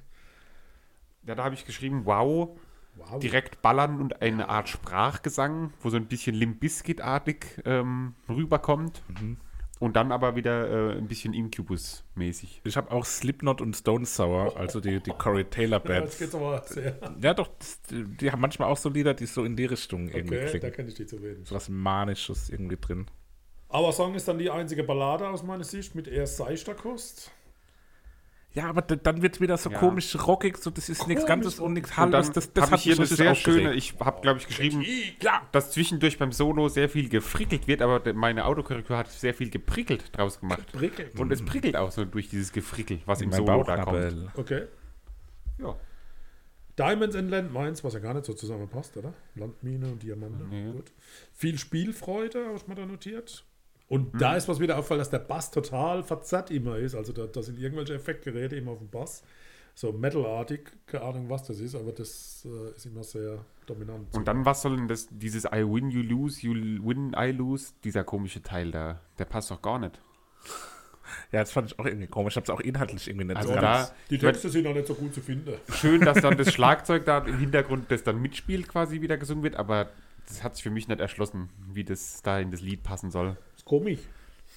Speaker 3: Ja, da habe ich geschrieben, wow,
Speaker 2: Wow.
Speaker 3: direkt ballern und eine Art Sprachgesang, wo so ein bisschen Limp Bizkit-artig ähm, rüberkommt. Und dann aber wieder äh, ein bisschen Incubus-mäßig.
Speaker 1: Ich habe auch Slipknot und Stone Sour, also die, die Corey Taylor
Speaker 2: Ja,
Speaker 1: Band.
Speaker 2: jetzt geht's aber sehr.
Speaker 1: Ja, doch, die, die haben manchmal auch so Lieder, die so in die Richtung irgendwie
Speaker 2: Okay, da
Speaker 1: klingen.
Speaker 2: kenne ich die zu wenig.
Speaker 1: So was Manisches irgendwie drin.
Speaker 2: Aber Song ist dann die einzige Ballade aus meiner Sicht mit eher seichter Kost.
Speaker 1: Ja, aber dann wird es wieder so
Speaker 3: Ja.
Speaker 1: komisch rockig, so das ist nichts Ganzes und nichts Halbes. Das, das
Speaker 3: habe
Speaker 1: hat
Speaker 3: ich hier eine sehr schöne, ich habe, glaube ich, geschrieben,
Speaker 1: Ja,
Speaker 3: dass zwischendurch beim Solo sehr viel gefrickelt wird, aber meine Autokorrektur hat sehr viel geprickelt draus gemacht.
Speaker 2: Prickelt.
Speaker 3: Und es prickelt auch so durch dieses Gefrickel, was im
Speaker 1: mein
Speaker 3: Solo da kommt.
Speaker 2: Okay.
Speaker 3: Ja.
Speaker 2: Diamonds and Landmines, was ja gar nicht so zusammenpasst, oder? Landmine und Diamante.
Speaker 3: Nee.
Speaker 2: Gut. Viel Spielfreude, habe ich mal da notiert. Und da ist was wieder auffällt, dass der Bass total verzerrt immer ist. Also da, da sind irgendwelche Effektgeräte immer auf dem Bass. So Metal-artig, keine Ahnung, was das ist, aber das äh, ist immer sehr dominant.
Speaker 3: Und dann, was soll denn das, dieses I win, you lose, you win, I lose, dieser komische Teil da, der passt doch gar nicht.
Speaker 1: Ja, das fand ich auch irgendwie komisch. Ich habe es auch inhaltlich irgendwie nicht
Speaker 3: Also
Speaker 1: so
Speaker 3: da,
Speaker 1: ganz.
Speaker 2: Die Texte sind auch nicht so gut zu finden.
Speaker 3: schön, dass dann das Schlagzeug da im Hintergrund, das dann mitspielt, quasi wieder gesungen wird, aber das hat sich für mich nicht erschlossen, wie das da in das Lied passen soll.
Speaker 2: Ist komisch.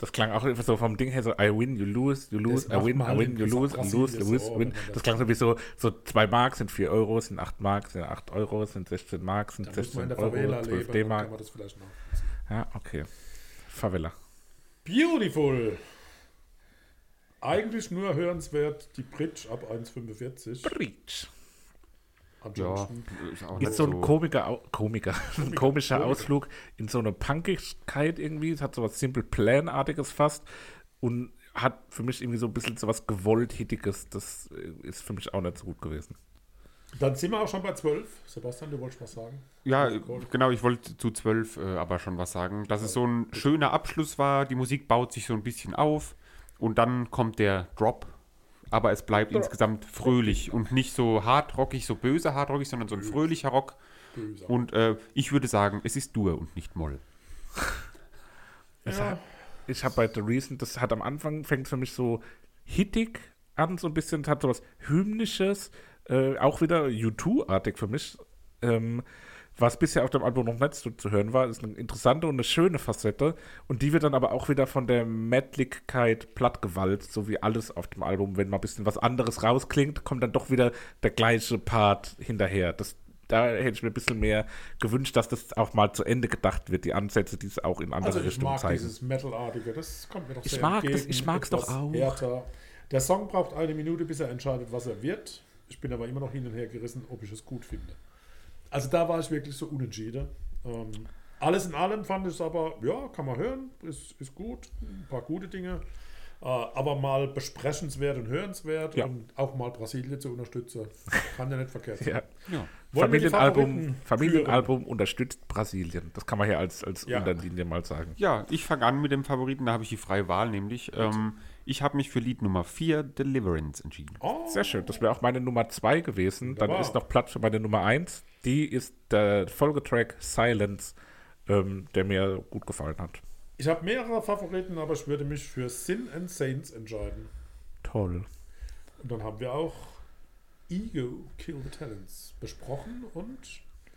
Speaker 1: Das klang auch einfach so vom Ding her so, I win, you lose, you lose, I win, I win,
Speaker 2: in
Speaker 1: you lose, I lose, I lose, win.
Speaker 2: das-
Speaker 1: klang so wie so, so 2 Mark sind 4 Euro, sind 8 Mark, sind 8 Euro, sind 16 Mark, sind
Speaker 2: Da muss man
Speaker 1: 16
Speaker 2: in der
Speaker 1: Euro,
Speaker 2: Favela
Speaker 1: 12
Speaker 2: leben, dann kann
Speaker 1: D-Mark. Ja, okay. Favela.
Speaker 2: Beautiful. Eigentlich nur hörenswert die Bridge ab 1,45.
Speaker 1: Breach.
Speaker 3: Ja, ist auch
Speaker 1: Ist
Speaker 3: nicht
Speaker 1: so ein Komiker, Au- Komiker, ein komischer
Speaker 2: Komiker.
Speaker 1: Ausflug in so eine Punkigkeit irgendwie. Es hat so was Simple Plan-artiges fast und hat für mich irgendwie so ein bisschen so was gewollt-hittiges. Das äh, ist für mich auch nicht so gut gewesen.
Speaker 2: Dann sind wir auch schon bei 12. Sebastian, du wolltest was sagen?
Speaker 3: Ja, genau, ich wollte zu 12 äh, aber schon was sagen. Dass es so ein schöner Abschluss war, die Musik baut sich so ein bisschen auf und dann kommt der Drop, aber es bleibt insgesamt fröhlich und nicht so hardrockig, so böse hardrockig, sondern so ein fröhlicher Rock.
Speaker 2: Böse.
Speaker 3: Und äh, ich würde sagen, es ist Dur und nicht Moll.
Speaker 1: Hat, ich habe bei The Reason, das hat am Anfang, fängt für mich so hittig an, so ein bisschen, hat so was Hymnisches, äh, auch wieder U2-artig für mich. Ähm, was bisher auf dem Album noch nicht so zu hören war, ist eine interessante und eine schöne Facette. Und die wird dann aber auch wieder von der Mettlichkeit plattgewalzt, so wie alles auf dem Album. Wenn mal ein bisschen was anderes rausklingt, kommt dann doch wieder der gleiche Part hinterher. Das da hätte ich mir ein bisschen mehr gewünscht, dass das auch mal zu Ende gedacht wird, die Ansätze, die es auch in andere
Speaker 2: Also ich
Speaker 1: Richtungen
Speaker 2: mag
Speaker 1: zeigen.
Speaker 2: dieses Metalartige, das kommt mir doch
Speaker 1: Ich
Speaker 2: sehr
Speaker 1: mag das-
Speaker 2: entgegen.
Speaker 1: ich mag's doch
Speaker 2: etwas
Speaker 1: auch.
Speaker 2: Härter. Der Song braucht eine Minute, bis er entscheidet, was er wird. Ich bin aber immer noch hin und her gerissen, ob ich es gut finde. Also da war ich wirklich so unentschieden. Ähm, alles in allem fand ich es aber, ja, kann man hören, ist, ist gut, ein paar gute Dinge. Äh, aber mal besprechenswert und hörenswert
Speaker 1: Ja.
Speaker 2: und auch mal Brasilien zu unterstützen, kann ja nicht verkehrt sein.
Speaker 1: Ja.
Speaker 2: Die
Speaker 1: Familienalbum, Familienalbum unterstützt Brasilien. Das kann man hier als, als
Speaker 2: Ja.
Speaker 1: Unterlinie mal sagen.
Speaker 3: Ja, ich fange an mit dem Favoriten, da habe ich die freie Wahl, nämlich ähm, ich habe mich für Lied Nummer 4, Deliverance, entschieden.
Speaker 2: Oh,
Speaker 1: Sehr schön. Das wäre auch meine Nummer 2 gewesen. Dann
Speaker 2: Wunderbar.
Speaker 1: ist noch Platz für meine Nummer 1. Die ist der Folgetrack Silence, ähm, der mir gut gefallen hat.
Speaker 2: ich habe mehrere Favoriten, aber ich würde mich für Sin and Saints entscheiden.
Speaker 1: Toll.
Speaker 2: Und dann haben wir auch Ego Kill the Talents besprochen und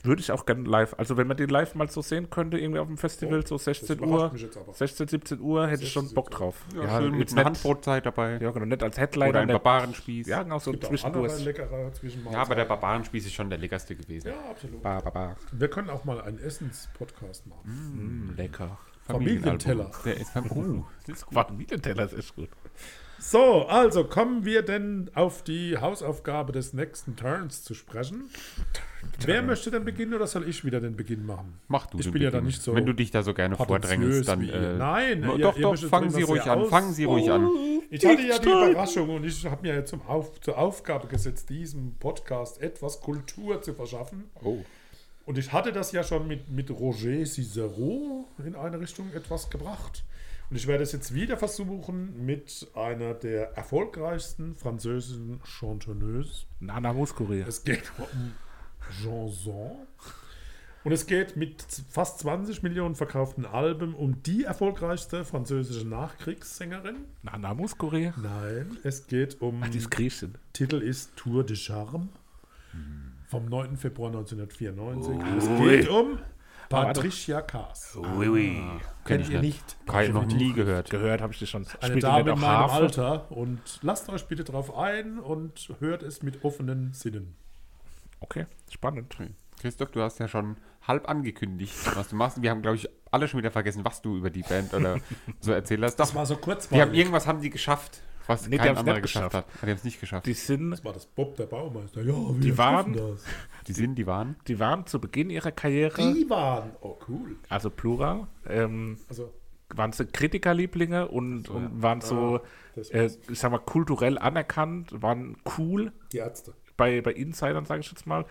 Speaker 1: Würde ich auch gerne live, also wenn man die live mal so sehen könnte, irgendwie auf dem Festival,
Speaker 2: Oh,
Speaker 1: so 16
Speaker 2: das überrascht
Speaker 1: Uhr,
Speaker 2: mich jetzt aber.
Speaker 1: 16, 17 Uhr, hätte ich schon
Speaker 2: 16,
Speaker 1: Bock drauf.
Speaker 3: Ja, schön mit einer Handbrotzeit dabei.
Speaker 1: Ja, genau, nicht als Headliner.
Speaker 3: Oder ein Barbarenspieß.
Speaker 1: Ja, genau, so
Speaker 2: gibt auch andere
Speaker 1: zwischendurch.
Speaker 2: leckerer zwischen
Speaker 3: Ja, aber der Barbarenspieß ist schon der leckerste gewesen.
Speaker 2: Ja, absolut.
Speaker 1: Ba, ba, ba.
Speaker 2: Wir können auch mal einen Essenspodcast machen.
Speaker 1: Mm, lecker.
Speaker 2: Familienteller.
Speaker 3: Der ist beim uh, das ist gut.
Speaker 1: Familienteller ist echt gut.
Speaker 2: So, also kommen wir denn auf die Hausaufgabe des nächsten Turns zu sprechen. Wer möchte denn beginnen oder soll ich wieder den Beginn machen?
Speaker 3: Mach du
Speaker 2: Ich bin ja
Speaker 3: Beginn.
Speaker 2: da nicht so
Speaker 3: Wenn du dich da so gerne vordrängst, dann. Äh,
Speaker 2: Nein, ihr-
Speaker 3: doch,
Speaker 2: ihr
Speaker 3: doch, fangen Sie ruhig an.
Speaker 2: aus-
Speaker 3: Fangen Sie ruhig an.
Speaker 2: Ich hatte ja die Überraschung und ich habe mir jetzt zum Auf, zur Aufgabe gesetzt, diesem Podcast etwas Kultur zu verschaffen.
Speaker 3: Oh.
Speaker 2: Und ich hatte das ja schon mit, mit Roger Cicero in eine Richtung etwas gebracht. Und ich werde es jetzt wieder versuchen mit einer der erfolgreichsten französischen Chantonneuses.
Speaker 1: Nana Muscuri.
Speaker 2: Es geht um Janson. Und es geht mit fast 20 Millionen verkauften Alben um die erfolgreichste französische Nachkriegssängerin.
Speaker 1: Nana Muscuri.
Speaker 2: Nein, es geht um.
Speaker 1: Die ist Griechin.
Speaker 2: Titel ist Tour de Charme vom 9. Februar 1994. es
Speaker 1: Ui.
Speaker 2: geht um Patricia Kaas.
Speaker 1: Oui, oui.
Speaker 2: Kennt ihr nicht?
Speaker 3: Habe ich noch nie gehört.
Speaker 1: Gehört habe ich das schon.
Speaker 2: Eine
Speaker 1: Spielt
Speaker 2: Dame in meinem
Speaker 1: Harfe?
Speaker 2: Alter. Und lasst euch bitte drauf ein und hört es mit offenen Sinnen.
Speaker 1: Okay, spannend.
Speaker 3: Christoph, du hast ja schon halb angekündigt, was du machst. Wir haben, glaube ich, alle schon wieder vergessen, was du über die Band oder so erzählt hast. Doch,
Speaker 2: Das war so kurz.
Speaker 3: die haben irgendwas haben die geschafft, was
Speaker 1: Nee, die
Speaker 3: kein anderer
Speaker 1: nicht
Speaker 3: geschafft hat. Die haben es nicht geschafft.
Speaker 1: Die sind,
Speaker 2: Das war das Bob der Baumeister. Ja, wir
Speaker 1: Die waren-
Speaker 2: das.
Speaker 3: Die sind, die waren.
Speaker 1: die waren zu Beginn ihrer Karriere,
Speaker 2: Die waren. Oh, cool.
Speaker 1: also Plural, ähm,
Speaker 2: Also,
Speaker 1: waren sie Kritikerlieblinge und, und waren so,
Speaker 2: das
Speaker 1: äh, ich sag mal, kulturell anerkannt, waren cool
Speaker 2: die Ärzte.
Speaker 1: bei, bei Insidern, sage ich jetzt mal.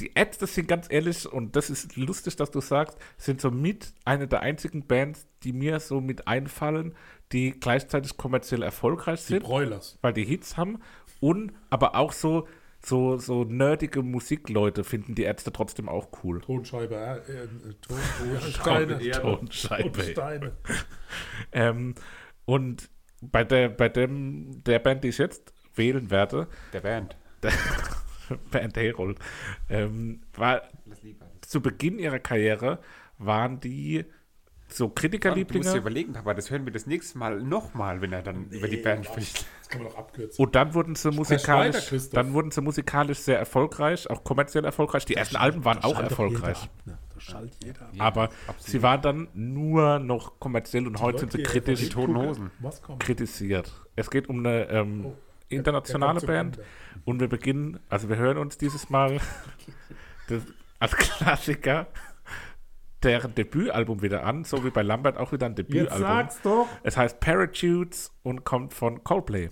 Speaker 1: Die Ärzte sind ganz ehrlich, und das ist lustig, dass du sagst, sind so mit eine der einzigen Bands, die mir so mit einfallen, die gleichzeitig kommerziell erfolgreich
Speaker 2: Die
Speaker 1: sind,
Speaker 2: Broilers.
Speaker 1: weil die Hits haben und aber auch so, so, so nerdige Musikleute finden die Ärzte trotzdem auch cool.
Speaker 2: Tonscheibe. Äh, äh, Ton, oh, Steine.
Speaker 1: Tonscheibe.
Speaker 2: Und Steine.
Speaker 1: Ähm, und bei der, bei dem, der Band, die ich jetzt wählen werde,
Speaker 3: Der Band.
Speaker 1: Band Herold, ähm, war zu Beginn ihrer Karriere waren die so
Speaker 3: Du musst dir
Speaker 1: Kritikerlieblinge
Speaker 3: überlegen, aber das hören wir das nächste Mal nochmal, wenn er dann über die Band spricht.
Speaker 2: Das kann man doch abkürzen.
Speaker 1: und dann wurden sie
Speaker 2: weiter,
Speaker 1: musikalisch,
Speaker 2: Christoph.
Speaker 1: dann wurden sie musikalisch sehr erfolgreich, auch kommerziell erfolgreich. Die ersten Alben waren auch erfolgreich.
Speaker 2: Da schallt jeder ab.
Speaker 1: Aber sie waren dann nur noch kommerziell und heute sind sie kritisch
Speaker 2: die
Speaker 3: Toten
Speaker 2: gucken,
Speaker 3: Hosen.
Speaker 2: Was kommt?
Speaker 1: kritisiert. Es geht um eine ähm,
Speaker 2: Oh,
Speaker 1: internationale Band und wir beginnen, also wir hören uns dieses Mal das, als Klassiker deren Debütalbum wieder an, so wie bei Lambert auch wieder ein
Speaker 2: Jetzt
Speaker 1: Debütalbum.
Speaker 2: sag's doch.
Speaker 1: Es heißt Parachutes und kommt von Coldplay.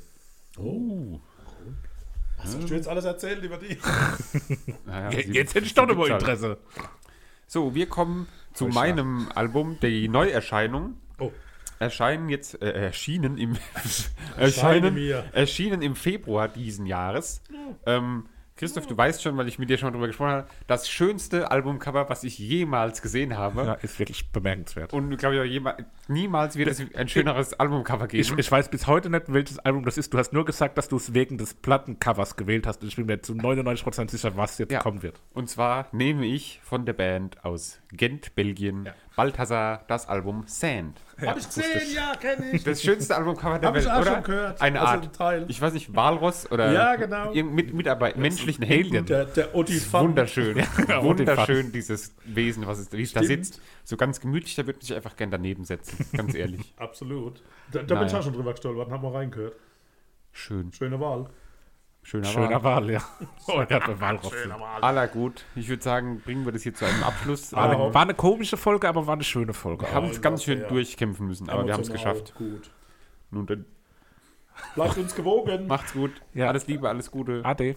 Speaker 2: Was hast du jetzt alles erzählt über die?
Speaker 3: Naja, sie-
Speaker 1: Jetzt hätte ich doch
Speaker 3: sie
Speaker 1: noch mal
Speaker 3: gibt's halt.
Speaker 1: Interesse.
Speaker 3: So, wir kommen zu meinem Album, die Neuerscheinung.
Speaker 2: Oh.
Speaker 3: Erscheinen jetzt, äh, erschienen im,
Speaker 2: Erscheine
Speaker 3: erschienen,
Speaker 2: mir.
Speaker 3: erschienen im Februar diesen Jahres. Ähm, Christoph, du weißt schon, weil ich mit dir schon drüber gesprochen habe, das schönste Albumcover, was ich jemals gesehen habe.
Speaker 1: Ja, ist wirklich bemerkenswert.
Speaker 3: Und glaube ich auch jema- niemals wird es ein schöneres Albumcover
Speaker 1: Ich,
Speaker 3: geben.
Speaker 1: ich weiß bis heute nicht, welches Album das ist. Du hast nur gesagt, dass du es wegen des Plattencovers gewählt hast. Und ich bin mir zu 99% sicher, was jetzt
Speaker 3: Ja.
Speaker 1: kommen wird.
Speaker 3: Und zwar nehme ich von der Band aus Gent, Belgien. Balthasar, das Album Sand.
Speaker 2: Hab ich gesehen, ja, kenne ich.
Speaker 3: Das schönste Albumcover der
Speaker 2: Hab ich
Speaker 3: Welt,
Speaker 2: auch
Speaker 3: oder?
Speaker 2: schon gehört.
Speaker 3: Eine
Speaker 2: Also
Speaker 3: Art,
Speaker 2: ein Teil.
Speaker 3: ich weiß nicht, Walross oder
Speaker 2: Ja, genau.
Speaker 3: mit, Mitarbeit, menschlichen Helden.
Speaker 2: Der, der Otifant.
Speaker 3: Wunderschön,
Speaker 1: Ja,
Speaker 3: wunderschön dieses Wesen, was es, wie es da sitzt. So ganz gemütlich, da würde sich einfach gern daneben setzen, ganz ehrlich.
Speaker 2: Absolut. Da, da bin ich
Speaker 3: Naja.
Speaker 2: auch schon drüber gestolpert, haben wir reingehört.
Speaker 3: Schön,
Speaker 2: Schöne Wahl.
Speaker 3: Schöner,
Speaker 1: Schöner
Speaker 3: Wahl.
Speaker 1: Wahl, ja. Oh, gerade bei Walross.
Speaker 3: Aller gut. Ich würde sagen, bringen wir das hier zu einem Abschluss.
Speaker 1: War eine, war eine komische Folge, aber war eine schöne Folge.
Speaker 3: wir haben uns ganz schön
Speaker 2: ja.
Speaker 3: durchkämpfen müssen, aber wir haben es geschafft.
Speaker 2: Gut.
Speaker 3: Nun dann,
Speaker 2: Bleibt uns gewogen.
Speaker 3: macht's gut.
Speaker 1: Ja.
Speaker 3: Alles Liebe, alles Gute.
Speaker 1: Ade.